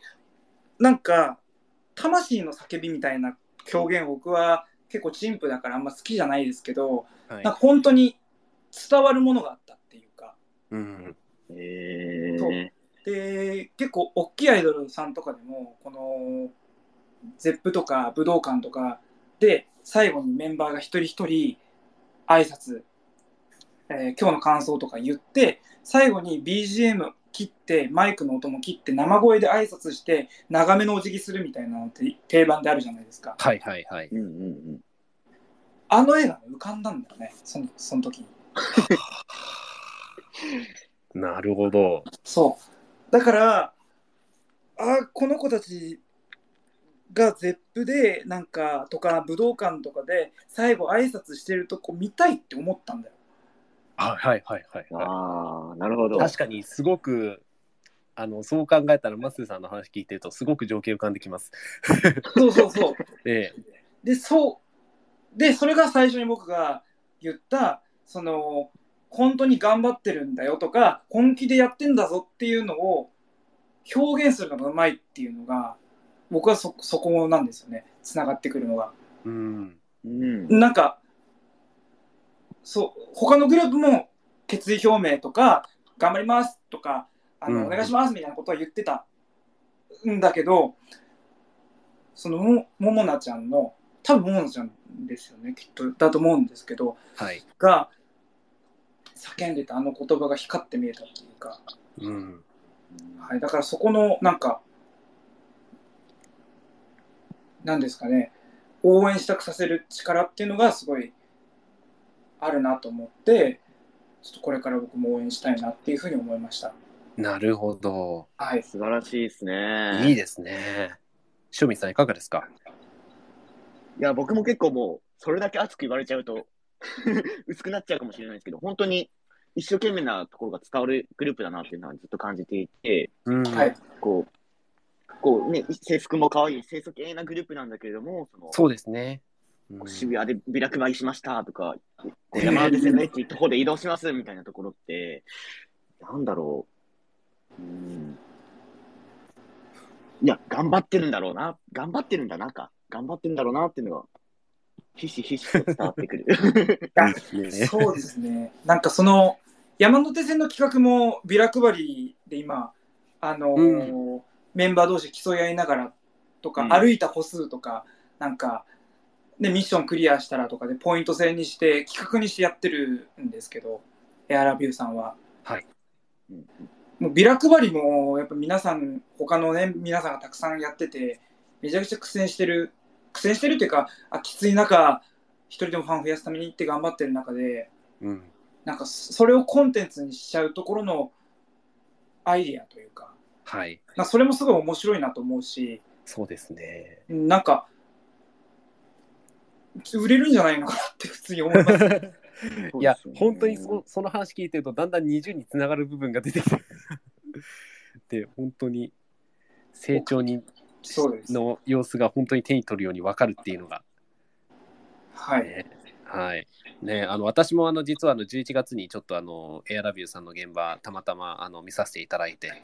なんか、魂の叫びみたいな表現を僕は結構陳腐だからあんま好きじゃないですけど、はい。なんか本当に伝わるものがあったっていうか、うん。えー、で、結構大きいアイドルさんとかでも、この、ゼップとか武道館とかで、最後にメンバーが一人一人挨拶、えー今日の感想とか言って、最後に BGM 切って、マイクの音も切って、生声で挨拶して、長めのお辞儀するみたいなのって定番であるじゃないですか。はいはいはい。うんうんうん。あの絵がね、浮かんだんだよね、そのその時に。なるほど。そう。だから、あこの子たちがゼップで、なんか、とか、武道館とかで、最後挨拶してるとこ見たいって思ったんだよ。はいはいはいはい、はああ、なるほど。い。確かにすごく、あの、そう考えたら、マスーさんの話聞いてると、すごく情景浮かんできます。そうそうそう。ええで、そう。で、それが最初に僕が言った、その、本当に頑張ってるんだよとか、本気でやってんだぞっていうのを表現するのがうまいっていうのが、僕はそ、そこなんですよね。つながってくるのが。うん。うん。なんか、そう、他のグループも決意表明とか、頑張りますとか、あの、うんお願いしますみたいなことは言ってたんだけど、そのも、ももなちゃんの、多分ももなちゃんですよね、きっと、だと思うんですけど、はい。が、叫んでたあの言葉が光って見えたっていうか、うん。はい、だからそこの、なんか、なんですかね、応援したくさせる力っていうのがすごいあるなと思って、ちょっとこれから僕も応援したいなっていうふうに思いました。なるほど。はい。素晴らしいですね。いいですね。塩見さん、いかがですか？いや、僕も結構もう、それだけ熱く言われちゃうと、薄くなっちゃうかもしれないですけど、本当に一生懸命なところが伝わるグループだなっていうのはずっと感じていて、うん。はい。こう、こうね、制服も可愛い清楚系なグループなんだけれども、そのそうですね。うん渋谷でビラ配りしましたとか、こう山手線の駅徒歩で移動しますみたいなところって、なんだろう。うん、いや、頑張ってるんだろうな。頑張ってるんだなか。頑張ってるんだろうなっていうのが、ひしひしと伝わってくる。ねそうですね。なんかその山手線の企画もビラ配りで今、あのーうメンバー同士競い合いながらとか、うん歩いた歩数とか、なんか、ね、ミッションクリアしたらとかでポイント制にして企画にしてやってるんですけど、エアラビューさんは。はい。うんもうビラ配りもやっぱ皆さん、他のね、皆さんがたくさんやってて、めちゃくちゃ苦戦してる、苦戦してるっていうか、あきつい中、一人でもファン増やすためにって頑張ってる中で、うん。なんかそれをコンテンツにしちゃうところのアイディアというか、はい。なそれもすごい面白いなと思うし、そうですね。なんか、売れるんじゃないのかなって普通に思います。いやそうですよね、本当にそその話聞いてると、だんだん20につながる部分が出てきて で、本当に成長にそうです。の様子が本当に手に取るように分かるっていうのが、はい。ね、はい。ね、あの私もあの実はあの11月にちょっとあのエアラビューさんの現場たまたまあの見させていただいて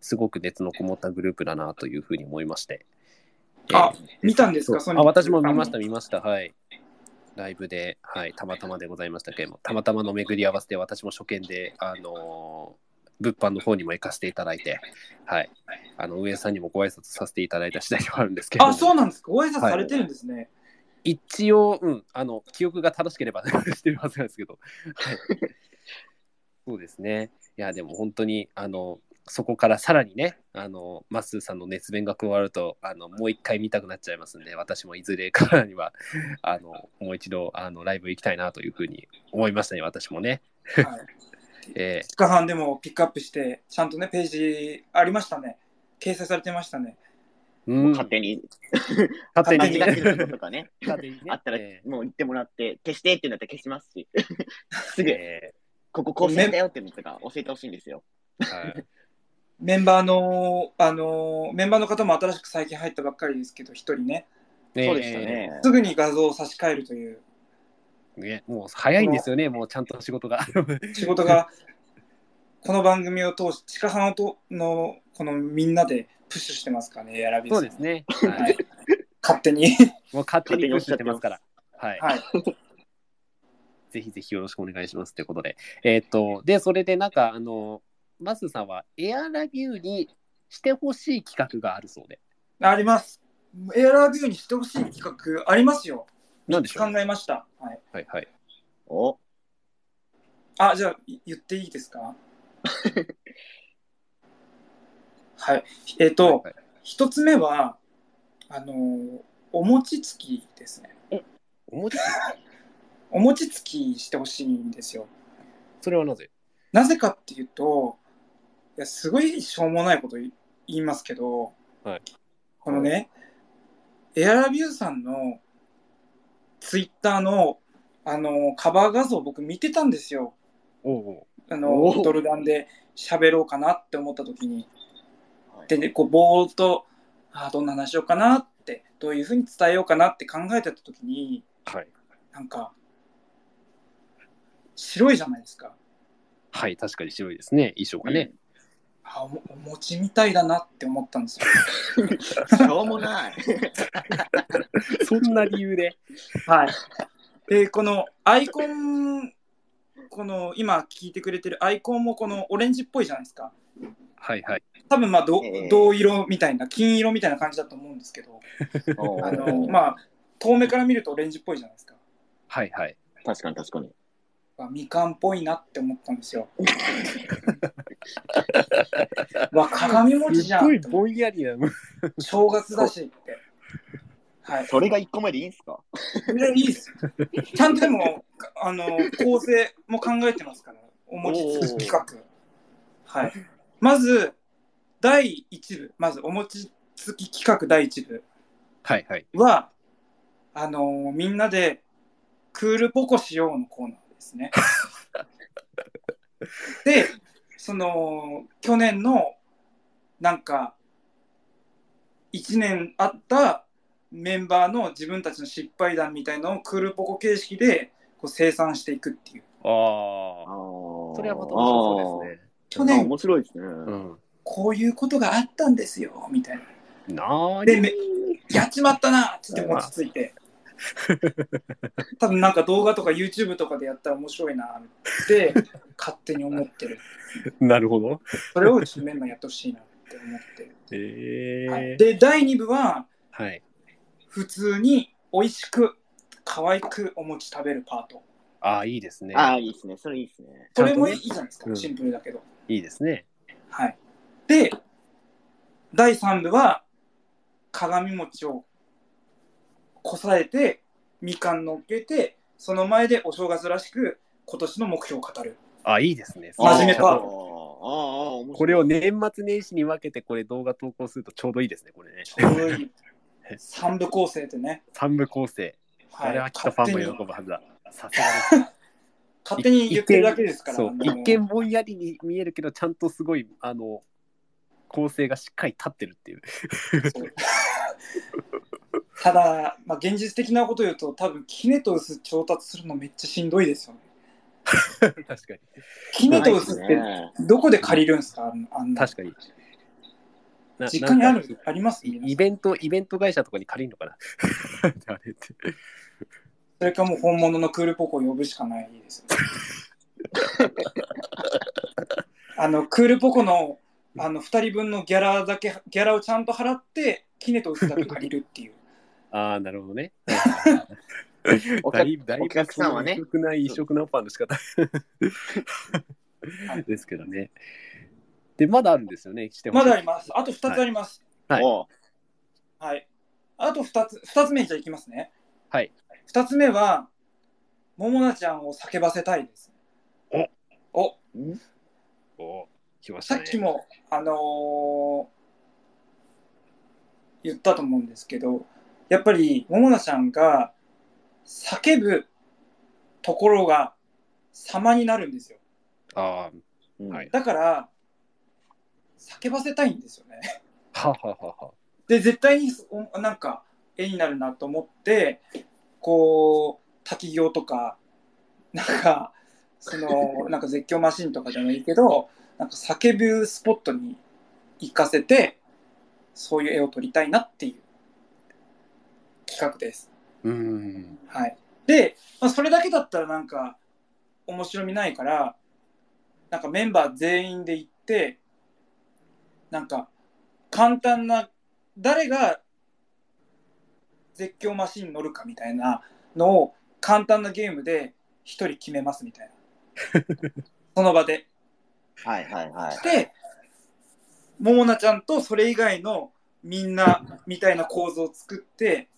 すごく熱のこもったグループだなというふうに思いまして。あえー見たんですか？そあ私も見ました見ました。はい。ライブで、はい、たまたまでございましたけれども、たまたまの巡り合わせで私も初見で、あのー物販の方にも行かせていただいて、はい、あの上さんにもご挨拶させていただいた次第ではあるんですけれども、あ、そうなんですか？ご挨拶されてるんですね。一応、うん、あの記憶が正しければ してるはずなんですけど、はい、そうですね。いや、でも本当に、あの、そこからさらにね、あの、マッスーさんの熱弁が加わると、あの、もう一回見たくなっちゃいますんで、私もいずれからには、あの、もう一度、あの、ライブ行きたいなというふうに思いましたね、私もね。はい。え2日半でもピックアップして、ちゃんとね、ページありましたね。掲載されてましたね。ーうん、勝手に、勝手に。ね間違ってることとかね、勝手にね。あったらえもう言ってもらって、消してって言うんだったら消しますし、すぐ、えこここうしてたよっていうのとか教えてほしいんですよ。ーはいメンバーの、あの、メンバーの方も新しく最近入ったばっかりですけど、一人ね、そうでしたね。すぐに画像を差し替えるというね、もう早いんですよね、もうちゃんと仕事が。仕事が、この番組を通して、地下派のとの、このみんなでプッシュしてますからね、エアラビーさんそうですね。はい、勝手に。もう勝手にプッシュしてますから。はい。はい。ぜひぜひよろしくお願いしますということで。えーっと、で、それでなんか、あの、マスさんはエアラビューにしてほしい企画があるそうで。あります。エアラビューにしてほしい企画ありますよ。なんでしょう？考えました。はい。はいはい。おあ、じゃあ、い言っていいですか？はい。えっ、と、はいはい一つ目は、あのーお餅つきですね。お餅 お餅つきしてほしいんですよ。それはなぜ？なぜかっていうと、いやすごいしょうもないこと言いますけど、はいこのね、エアラビューさんのツイッターの、あのカバー画像僕見てたんですよ。あおのうドルダンで喋ろうかなって思った時に。はいで、ね、こうぼーっとあーどんな話しようかなってどういうふうに伝えようかなって考えてた時にはい。なんか白いじゃないですか。はい、確かに白いですね、衣装がね。あおもお餅みたいだなって思ったんですよ。う んしょうもない。そんな理由で。はい。で、このアイコン、この今聞いてくれてるアイコンもこのオレンジっぽいじゃないですか。はいはい。多分まあどえー銅色みたいな、金色みたいな感じだと思うんですけど、あのまあ遠目から見るとオレンジっぽいじゃないですか。はいはい。確かに確かに。あみかんっぽいなって思ったんですよ。わ、鏡餅じゃんすっごい。ぼんやりなの。正月だしって。はい。それが1個目でいいんすか？いやいいです。ちゃんとでも、あの、構成も考えてますから、お餅つき企画。はい。まず、第1部、まずお餅つき企画第1部はいはい。は、あのみんなでクールポコしようのコーナーですね。で、その、去年の、なんか、1年あったメンバーの自分たちの失敗談みたいのをクールポコ形式でこう生産していくっていう。ああそれはまた面白そうですね。去年面白いですね。うん。こういうことがあったんですよ、みたいな。なーでめやっちまったなっつって餅ついて。多分なんか動画とか YouTube とかでやったら面白いなって勝手に思ってる。なるほど。それをちょっとメンバーやってほしいなって思ってる。えーはい、で、第2部ははい。普通に美味しく可愛くお餅食べるパート。ああ、いいですね。ああ、いいですね。それいいですね。それもいいじゃないですか、うんシンプルだけど。いいですね。はい。で、第3部は鏡餅をこさえて、みかん乗っけて、その前でお正月らしく今年の目標を語る。あいいですね。真面目パーああ、ああ、ト面白いこれを年末年始に分けてこれ動画投稿するとちょうどいいですね、これね。ちょうどいい。3部構成でね。三部構成。はい、あれはきっとファンも喜ぶはずだ。さすがです。勝手に言ってるだけですから。一見ぼんやりに見えるけどちゃんとすごいあの構成がしっかり立ってるっていうただ、まあ、現実的なこと言うと、多分キネトウス調達するのめっちゃしんどいですよね。確かに。キネトウスってね。どこで借りるんですか？あんあんな。確かに。な実家にあるあります？イイベントイベント会社とかに借りるのかな？あれって。それかもう本物のクールポコを呼ぶしかないです。あのクールポコのあの2人分のギャラだけギャラをちゃんと払ってキネトウスだけ借りるっていう。ああなるほどね おいぶだいぶお客さんはね異色な異色なオファーの仕方はい ですけどねでまだあるんですよねしてまだありまます。あと2つあります。はいおうはい。あと2つ、2つ目じゃいきますね。はい。2つ目は、ももなちゃんを叫ばせたいです。おお来ましたねさっきも、あのー言ったと思うんですけど、やっぱり、ももなちゃんが叫ぶところが様になるんですよ。あうんはいだから、叫ばせたいんですよね。あははははで、絶対におなんか絵になるなと思って、こう、滝行とか、なんか、その、なんか絶叫マシンとかじゃないけど、なんか叫ぶスポットに行かせて、そういう絵を撮りたいなっていう企画です。うーんはい。で、まあ、それだけだったらなんか面白みないから、なんかメンバー全員で行って、なんか簡単な、誰が絶叫マシンに乗るかみたいなのを簡単なゲームで一人決めますみたいな。その場で。はいはいはい。で、ももなちゃんとそれ以外のみんなみたいな構図を作って、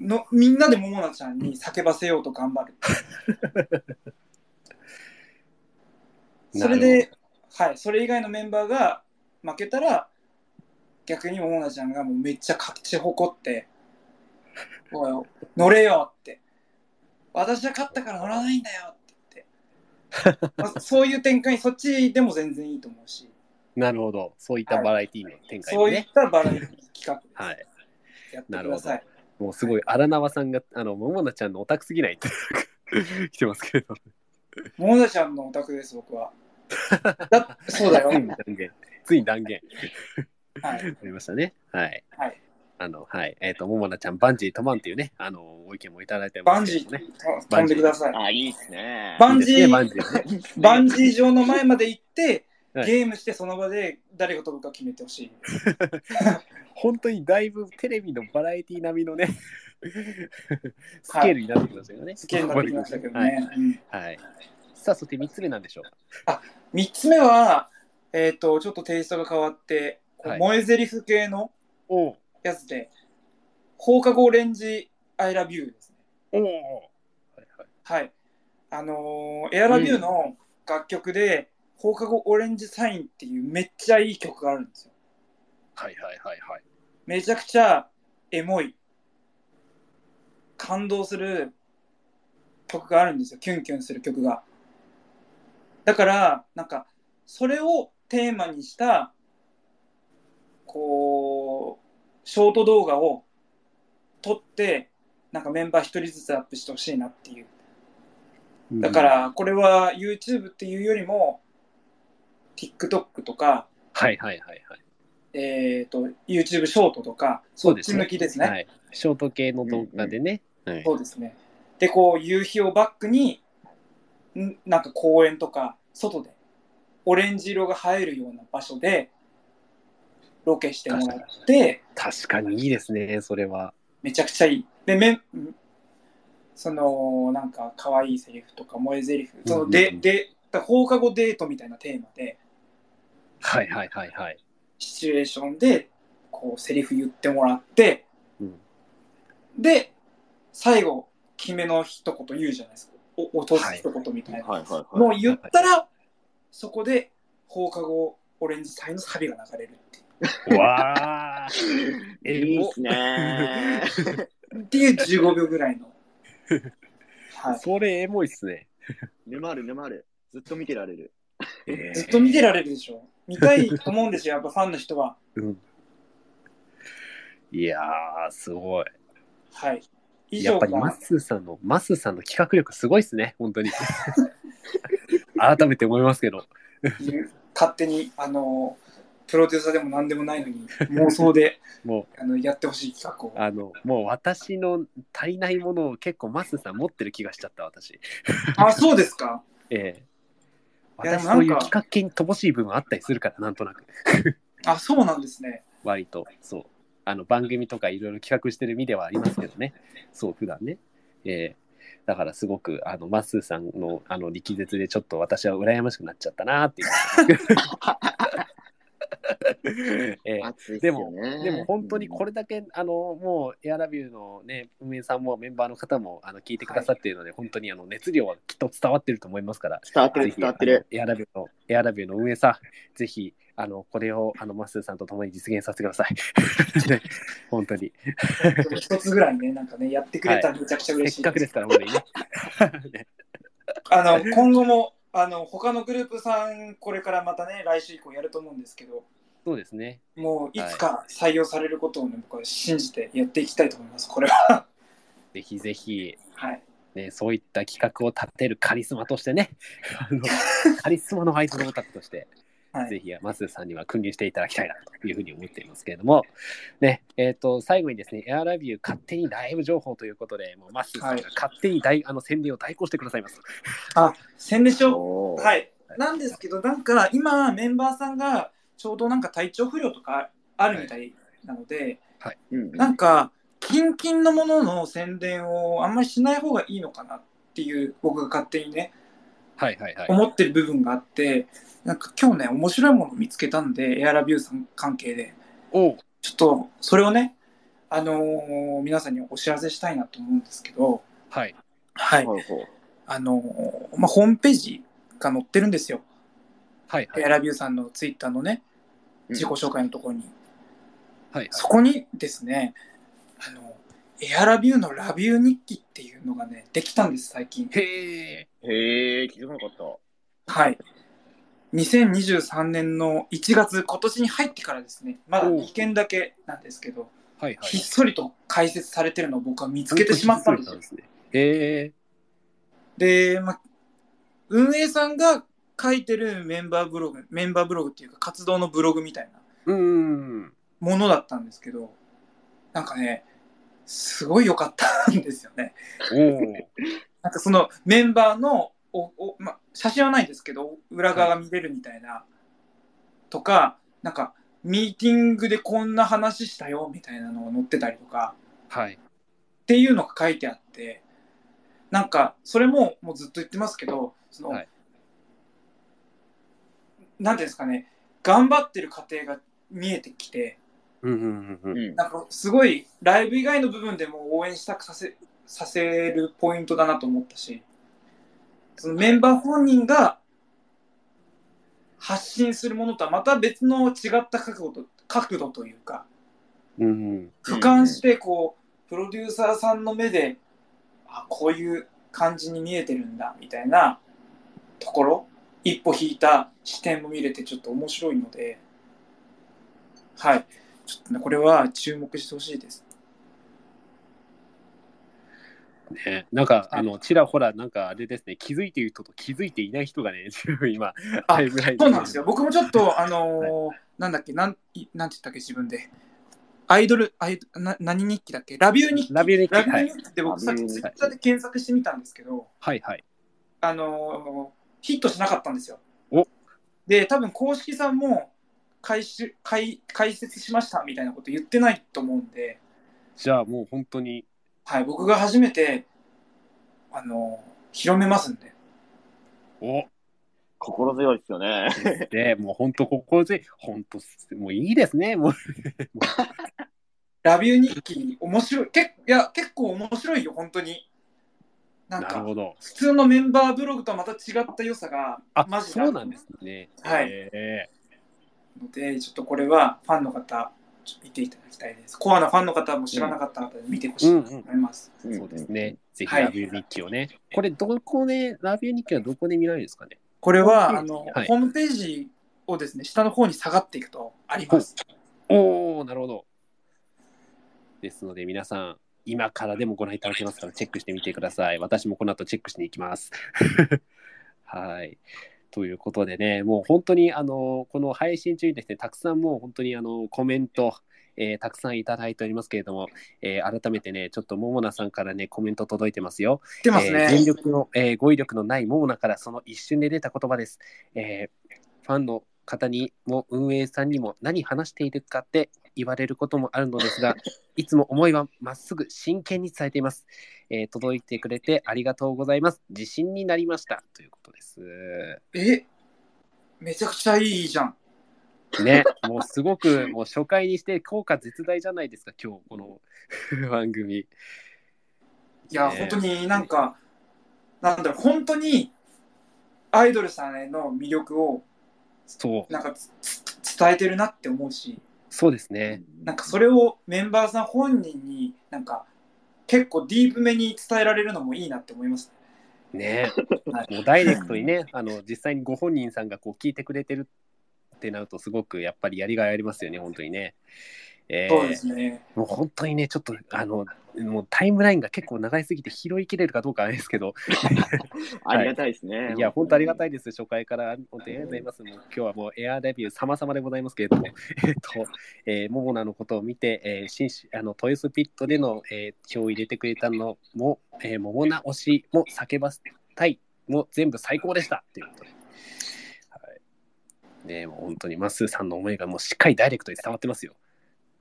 のみんなでももなちゃんに叫ばせようと頑張る。それで、はい、それ以外のメンバーが負けたら、逆にももなちゃんがもうめっちゃ勝ち誇って、おい乗れよって。私は勝ったから乗らないんだよって言って。まあ、そういう展開、そっちでも全然いいと思うし、なるほどそういったバラエティの展開そういったバラエティ企画はいやってください。もうすごい荒縄さんがあの桃菜ちゃんのオタクすぎないって 来てますけれどももなちゃんのオタクです、僕は。だそうだよ。ついに断言ついに断言はい。ありましたねはいはい。あのはいえっ、と桃菜ちゃんバンジー飛ばんっていうねあのご意見もいただいてバンジますけどねー飛んでください。あ、いいっすね。バンジーいいですねバンジーねバンジー場の前まで行って、はいゲームしてその場で誰が飛ぶか決めてほしい。本当にだいぶテレビのバラエティ並みのねスケールになってきましたよね、スケールになってきましたけどはいね。うんはい。さあ、そして3つ目なんでしょう3つ目は、えっ、と、ちょっとテイストが変わって、はい萌え台詞系のおやつで、放課後オレンジ I love you ですね。おおはいはい。はい。あのーエアラビューの楽曲で、放課後オレンジサインっていうめっちゃいい曲があるんですよ。はいはいはいはい。めちゃくちゃエモい、感動する曲があるんですよ。キュンキュンする曲が。だから、なんか、それをテーマにした、こう、ショート動画を撮って、なんかメンバー一人ずつアップしてほしいなっていう。だか、ら、これは YouTube っていうよりも、TikTok とか、はいはいはいはい。えっ、と、YouTube ショートとか、そうですねですね。はい。ショート系の動画でね。はいそうですね。で、こう、夕日をバックに、んなんか公園とか、外で、オレンジ色が映えるような場所で、ロケしてもらって、確かにいいですね、それは。めちゃくちゃいい。で、めんその、なんか、可愛いセリフとか、萌えセリフ、その、で、うんうんうんで、だ放課後デートみたいなテーマで、はいはいはいはい。シチュエーションで、こう、セリフ言ってもらって、うんで、最後、決めの一言言うじゃないですか。お落とす一言みたいな。はいはいはい。もう言ったら、そこで放課後オレンジ祭のサビが流れるっていうわあ。え いいっすねー。っていう15秒ぐらいの。はい、それエモいっすね。沼る沼る。ずっと見てられる。えーずっと見てられるでしょ。見たいと思うんですよ、やっぱファンの人は。うんいやー、すごい。はい。以やっぱりマッスーさんの、マッスーさんの企画力すごいっすね、本当に。改めて思いますけど。勝手に、あの、プロデューサーでも何でもないのに、妄想で もあのやってほしい企画をう、。あの、もう私の足りないものを結構マッスーさん持ってる気がしちゃった、私。あ、そうですか。ええ私そういう企画系に乏しい部分あったりするから、なんとなく。あ、そうなんですね。割と、そう。あの、番組とかいろいろ企画してる身ではありますけどね。そう、普段ね。ええだからすごく、あの、マッスーさんの、あの、力説でちょっと私は羨ましくなっちゃったなっていう。ええ熱いっすでも。でも本当にこれだけ、あのもうエアラビューのね運営さんもメンバーの方もあの聞いてくださっているので、本当にあの熱量はきっと伝わってると思いますから、伝わってる伝わってる。エアラビューのエアラビューの運営さん、ぜひあのこれをあのマッスーさんと共に実現させてください。ね 本当に一つぐらいね、なんかね、やってくれたらめちゃくちゃ嬉しい。せっかくですから本当にね。ねあの今後もあの他のグループさんこれからまたね来週以降やると思うんですけどそうですね。もういつか採用されることをね僕は信じてやっていきたいと思いますこれは。ぜひぜひはい。ねそういった企画を立てるカリスマとしてね、あの カリスマのアイドルオタクとして。はい。ぜひ、マスさんには君臨していただきたいなというふうに思っていますけれども、ね、えっ、と、最後にですね、エアラビュー勝手にライブ情報ということで、もうマスさんが勝手に大、あの宣伝を代行してくださいます。あ宣伝しよう。はい。なんですけどなんか今メンバーさんがちょうどなんか体調不良とかあるみたいなので、うんなんかキンキンのものの宣伝をあんまりしない方がいいのかなっていう僕が勝手にねはいはいはい。思ってる部分があってなんか今日ね面白いものを見つけたんでエアラビューさん関係で。おう。ちょっとそれをねあのー皆さんにお知らせしたいなと思うんですけどはい。はい。ほうほう。あのーまあホームページが載ってるんですよ。はいはい。エアラビューさんのツイッターのね。うん自己紹介のところに、はいそこにですねあのエアラビューのラビュー日記っていうのがねできたんです最近へえ。へえ、気づかなかった。はい。2023年の1月、今年に入ってからですね、まだおう2件だけなんですけど、はいはい。ひっそりと解説されてるのを僕は見つけてしまったんですよ。ですね。へえ。で、まあ、運営さんが書いてるメンバーブログ、メンバーブログっていうか活動のブログみたいな。ものだったんですけど、なんかね、すごい良かったんですよね。なんかそのメンバーのおお、ま、写真はないんですけど裏側が見れるみたいな、とかなんかミーティングでこんな話したよみたいなのが載ってたりとかはい。っていうのが書いてあってなんかそれももうずっと言ってますけどその、はいなんていうんですかね頑張ってる過程が見えてきてうんうんうんうん。うん。なんかすごいライブ以外の部分でも応援したくさせさせるポイントだなと思ったしそのメンバー本人が発信するものとはまた別の違った角度と角度というかうんうん。俯瞰してこうプロデューサーさんの目であこういう感じに見えてるんだみたいなところ一歩引いた視点も見れてちょっと面白いのではいちょっとねこれは注目してほしいですね、なんか、あの、ちらほら、なんかあれですね、気づいている人と気づいていない人がね、今、あタイムラインそうなんですよ。僕もちょっと、あのーなんだっけ、なん、いなんて言ったっけ、自分で。アイドル、アイドな何日記だっけ？ラビュー日記。ラビュー日記ラビュー日記って僕さっきツイッターで検索してみたんですけど、はいはい。あのーヒットしなかったんですよ。おで、多分公式さんも開始開解説しましたみたいなこと言ってないと思うんで、じゃあもう本当に、はい、僕が初めて、あのー広めますんで。お心強いですよね。で、もう本当心強い、本当、もういいですね、もう。ラビュー日記、面白い。けいや、結構面白いよ、本当に。なんか、なるほど。普通のメンバーブログとはまた違った良さが、あ、マジでそうなんですね。はいえので、ちょっとこれはファンの方、見ていただきたいです。コアなファンの方も知らなかった方で見てほしいと思います。ーそうですね。ぜひはいラビュー日記をね。これ、どこで、ラビュー日記はどこで見られるんですかね？これは、ホーあの、ムページ？はいホームページをですね、下の方に下がっていくとあります。おおなるほど。ですので、皆さん、今からでもご覧いただけますから、チェックしてみてください。私もこの後チェックしに行きます。はい。ということでね、もう本当に、あの、この配信中にですね、たくさんもう本当に、あの、コメント、えーたくさんいただいておりますけれども、えー改めてね、ちょっとももなさんからね、コメント届いてますよ。知ってますね。えー全力の、えー語彙力のないモモナからその一瞬で出た言葉です。えーファンの方にも運営さんにも何話しているかって言われることもあるのですが、いつも思いはまっすぐ真剣に伝えています。えー届いてくれてありがとうございます。自信になりました。ということです。え、めちゃくちゃいいじゃん。ね、もうすごくもう初回にして効果絶大じゃないですか、今日この 番組。いや、ね本当になんか、なんだろう、本当にアイドルさんへの魅力をそう、なんか伝えてるなって思うし、そうですね。なんかそれをメンバーさん本人になんか結構ディープめに伝えられるのもいいなって思います。ね、はいもうダイレクトにね、あの実際にご本人さんがこう聞いてくれてるってなると、すごくやっぱりやりがいありますよね、本当にね。えーそうですね。もう本当にね、ちょっとあのもうタイムラインが結構長いすぎて拾いきれるかどうかあれですけど、ありがたいですね。いや、本当ありがたい。いです、初回から。本当にありがとうございます。もう今日はもうエアデビュー様々でございますけれども、えっと、えー、モモナのことを見て、えー、新種あのトイスピットでの、えー、票を入れてくれたのも、えー、モモナ推しも叫ばせたいも全部最高でしたということで。はい。ねもう本当に、マッスーさんの思いがもうしっかりダイレクトに伝わってますよ。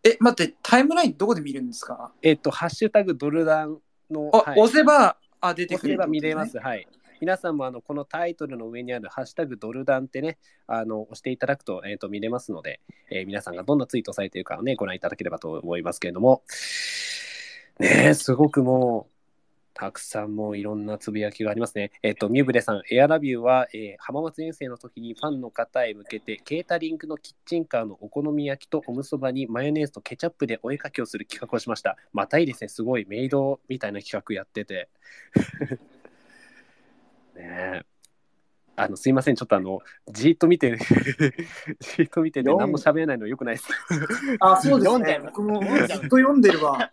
え、待って、タイムラインどこで見るんですか？えっ、と、ハッシュタグドルダンの、あ、はい押せば、あ、出てくる、押せば見れます。。はい。皆さんもあのこのタイトルの上にあるハッシュタグドルダンってね、あの押していただくと,、えー、と見れますので、えー皆さんがどんなツイートされているかをね、ご覧いただければと思いますけれども、ねえ、すごくもう、たくさんもういろんなつぶやきがありますね。えっ、と、ミューブレさん、エアラビューは、えー浜松遠征の時にファンの方へ向けて、ケータリングのキッチンカーのお好み焼きとおむそばにマヨネーズとケチャップでお絵かきをする企画をしました。またいいですね、すごいメイドみたいな企画やってて。ねえ。あの、すいません、ちょっとあの、じーっと見て、じーっと見てて、読ん何も喋れないのよくないです。あ、そうですね。僕もずっと読んでるわ。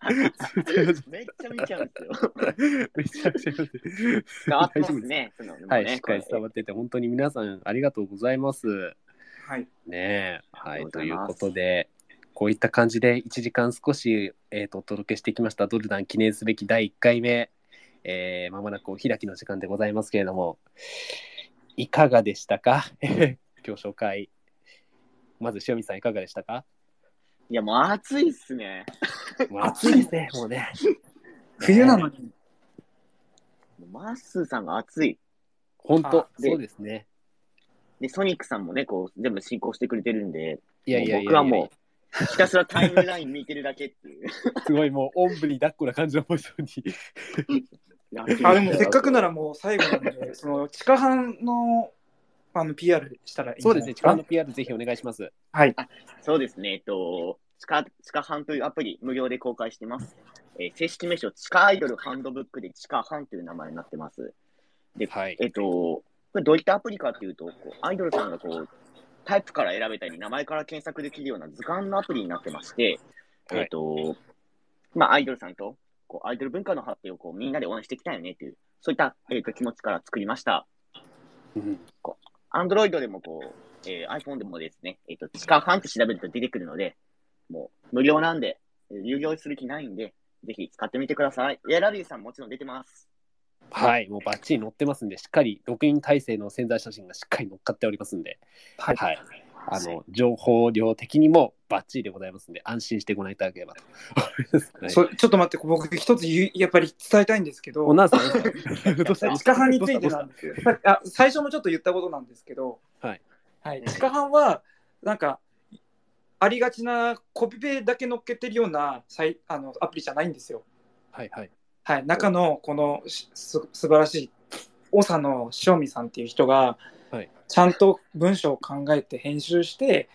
めっちゃ見ちゃうんですよ。めちゃくちゃ読んでる伝わってますね。そのはい、しっかり伝わわってて、本当に皆さんありがとうございます。はい。ねえ。はい、とということで、こういった感じで1時間少し、えー、とお届けしてきました、ドルダン記念すべき第1回目、えー、まもなくお開きの時間でございますけれども、いかがでしたか？今日紹介。まず、塩見さんいかがでしたか？いや、もう暑いっすね。もう暑いですね、もうね。冬なのに。マッスーさんが暑い。本当そうですね。で、ソニックさんもね、こう、全部進行してくれてるんで、いやいやいやいや僕はもう、ひたすらタイムライン見てるだけっていう。すごいもう、おんぶに抱っこな感じのポジションに。あ、でもせっかくならもう最後なんで、その地下班のあの PR したらいいそうですね、ゃないですか。力の PR ぜひお願いします。はい。そうですね、えっと、地下、地下班というアプリ、無料で公開してます。えー正式名称、地下アイドルハンドブックで地下班という名前になってます。で、はい。えっと、これどういったアプリかっていうと、こうアイドルさんがこう、タイプから選べたり、名前から検索できるような図鑑のアプリになってまして、はいえっと、まあ、アイドルさんと、こう、アイドル文化の発展をこう、みんなで応援していきたいよねっていう、そういった、えっと、気持ちから作りました。うんアンドロイドでもこう、えー iPhone でもですね、えっ、と、地下ファンって調べると出てくるので、もう無料なんで、えー有料する気ないんで、ぜひ使ってみてください。エアラビーさんもちろん出てます。はい、もうバッチリ載ってますんで、しっかり6人体制の潜在写真がしっかり載っかっておりますんで、ははい。あの、情報量的にもバッチリでございますんで、安心してご覧いただければと。思い。ます。ちょっと待って、僕一つやっぱり伝えたいんですけど、おなん についてなんですあ最初もちょっと言ったことなんですけど、はい。はい、地下班はなんかありがちなコピペだけ乗っけてるようなサイあのアプリじゃないんですよ。はいはい。はい、中のこのしす素晴らしい長野塩見さんっていう人が、はいちゃんと文章を考えて編集して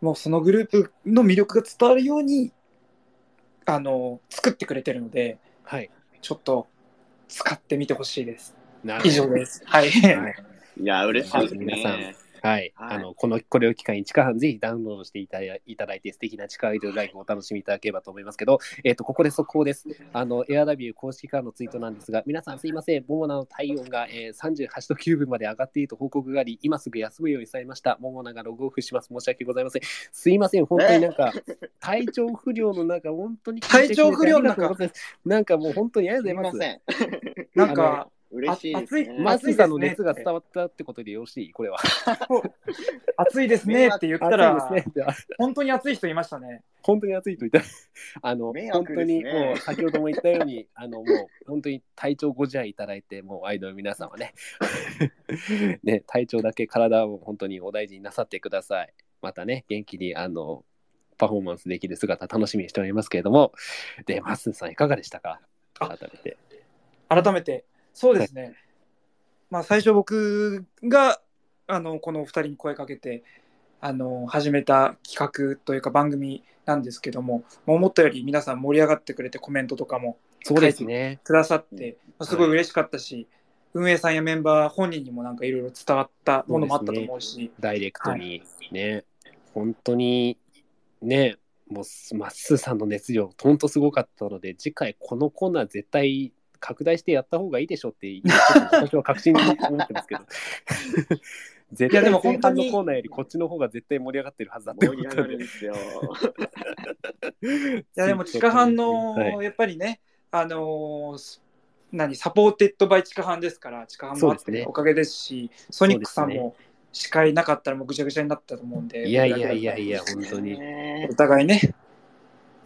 もうそのグループの魅力が伝わるようにあの作ってくれてるのではい。ちょっと使ってみてほしいです。なるほど以上です。はい。はいいや、嬉しいです皆さんね。はい、はいあのこのこれを機会に地下班ぜひダウンロードしていただいて素敵な地下アイドルライフをお楽しみいただければと思いますけど、えっ、とここで速報です。あのエアダビュー公式からのツイートなんですが、皆さんすいません、モモナの体温が、えー、38度9分まで上がっていると報告があり、今すぐ休むようにされました。モモナがログオフします。申し訳ございません。すいません、本当になんか 体調不良の中本当に体調不良の中なんかもう本当にありがとうございます。すいません。なんか、嬉しいですね。まマスさんの熱が伝わったってことでよろしい？これは。暑いですねって言ったら、暑いですね。本当に暑い人いましたね。本当に暑いと言ったら、あの、迷本当にもう先ほども言ったように、あの、もう本当に体調ご自愛いただいて、もうアイドルの皆さんはね、ね、体調だけ体を本当にお大事になさってください。またね、元気に、あの、パフォーマンスできる姿楽しみにしておりますけれども、で、マッスンさんいかがでしたか？あ改めて。改めて、そうですね。まあ、最初僕が、あの、このお二人に声かけて、あの、始めた企画というか番組なんですけども、思ったより皆さん盛り上がってくれてコメントとかもそうですね。くださって、まあすごい嬉しかったし、運営さんやメンバー本人にもなんかいろいろ伝わったものもあったと思うし、ダイレクトにね、本当にね、もうすまっすーさんの熱量、本当すごかったので、次回このコーナー絶対拡大してやった方がいいでしょって、私は確信に思ってますけど。絶いやでも本当のコーナーよりこっちの方が絶対盛り上がってるはずだって盛り上が思ったんで。るんですよ。いやでも地下班の、はいやっぱりね、あのー何 supported by 地下班ですから地下班もあっておかげですしソニックさんも司会なかったらもうぐちゃぐちゃになったと思うんでいやいやいやいや、本当に。ねお互いね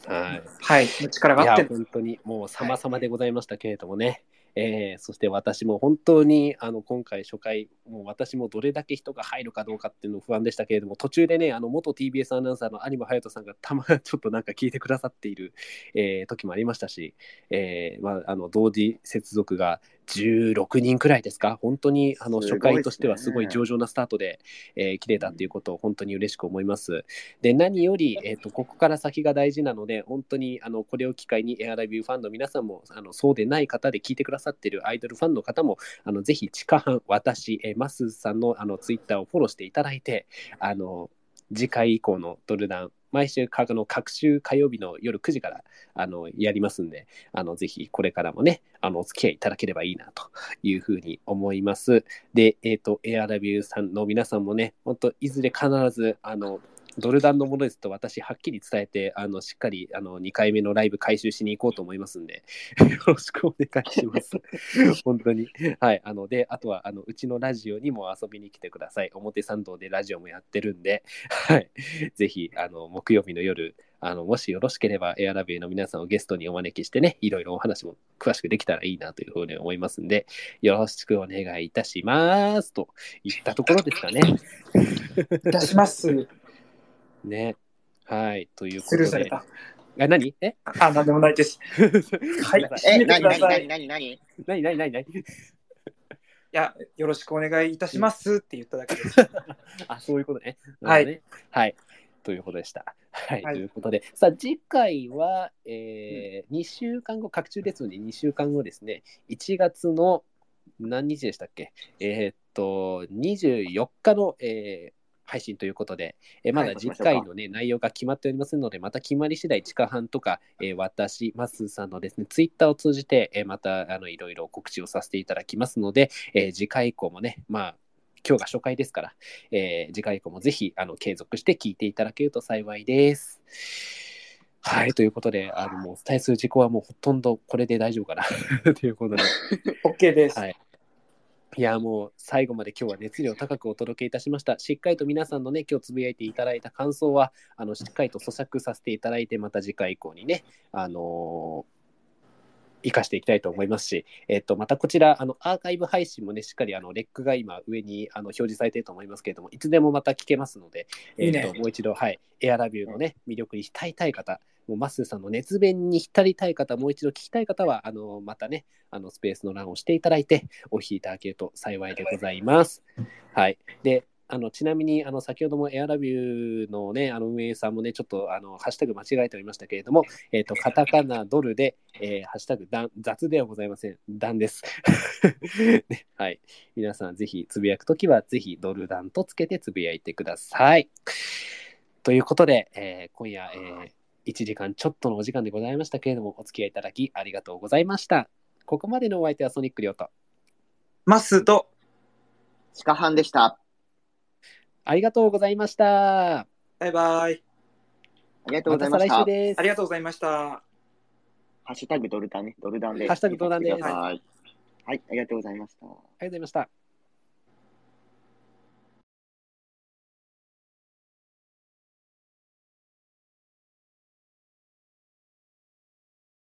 はい。はい。力があって本当に。もう様々でございましたけれどもね、えーそして私も本当にあの今回初回もう私もどれだけ人が入るかどうかっていうの不安でしたけれども途中でねあの元 TBS アナウンサーの有馬隼人さんがたま ちょっとなんか聞いてくださっている、えー時もありましたし、えーまあ、あの同時接続が16人くらいですか？本当にあの初回としてはですごい上々なスタートで、えー切れたっていうことを本当に嬉しく思います。で何より、えー、とここから先が大事なので本当にあのこれを機会にエアラビューファンの皆さんもあのそうでない方で聞いてくださっているアイドルファンの方もあのぜひ地下班私、えーマスさんのあのツイッターをフォローしていただいてあの次回以降のドルダン毎週かの各週火曜日の夜9時からあのやりますんであのぜひこれからもねあのお付き合いいただければいいなというふうに思います。で、えっ、と、エアラビューさんの皆さんもね、本当いずれ必ず、あの、ドルダンのものですと私、はっきり伝えて、あの、しっかり、あの、2回目のライブ回収しに行こうと思いますんで、よろしくお願いします。本当に。はい。あの、で、あとは、あの、うちのラジオにも遊びに来てください。表参道でラジオもやってるんで、はい。ぜひ、あの、木曜日の夜、あの、もしよろしければ、エアラビューの皆さんをゲストにお招きしてね、いろいろお話も詳しくできたらいいなというふうに思いますんで、よろしくお願いいたします。といったところですかね。いたしますね。はい。というこスとで。ルーされたあ、何？え？あなんでもないですはいいえ、締めてなになになくださいになになに何何何何いやよろしくお願いいたしますって言っただけですあ、そういうことね。はい。はい。ということでした。はい。はいということで、さあ、次回は、えー2週間後、各中ですので2週間後ですね、1月の何日でしたっけえーっと、24日の、えー配信ということで、えーまだはい次回の、ね内容が決まっておりませんので、また決まり次第、地下班とか、えー私、マスさんのですね、ツイッターを通じて、えーまたあのいろいろ告知をさせていただきますので、えー次回以降もね、まあ、今日が初回ですから、えー次回以降もぜひあの継続して聞いていただけると幸いです。はい、ということで、あのもう伝えする事項はもうほとんどこれで大丈夫かな ということで、OK です。はい。いや、もう最後まで今日は熱量高くお届けいたしました。しっかりと皆さんのね、今日つぶやいていただいた感想は、あのしっかりと咀嚼させていただいて、また次回以降にね、あのー生かしていきたいと思いますし、えっと、またこちら、あの、アーカイブ配信もね、しっかり、あの、レックが今上にあの表示されていると思いますけれども、いつでもまた聞けますので、えっと、いいねもう一度、はい、エアラビューのね、魅力に浸りたい方、もうマッスーさんの熱弁に浸りたい方、もう一度聞きたい方は、あの、またね、あの、スペースの欄をしていただいて、お聞きいただけると幸いでございます。はい。で、あのちなみにあの先ほどもエアラビューのね、あの運営さんもね、ちょっとあのハッシュタグ間違えておりましたけれども、えっ、と、カタカナドルで、えーハッシュタグダン雑ではございません。ダンです。ねはい。皆さんぜひつぶやくときは、ぜひドルダンとつけてつぶやいてください。ということで、えー今夜、えー1時間ちょっとのお時間でございましたけれども、お付き合いいただきありがとうございました。ここまでのお相手はソニックリョウと、マスと、鹿半でした。ありがとうございました。バイバイ。ありがとうまたございました。再来週です。ありがとうございました。ハッシュタグドルダンね。ドルダンで。ハッシュタグドルダンですはい。はい、ありがとうございました。ありがとうございました。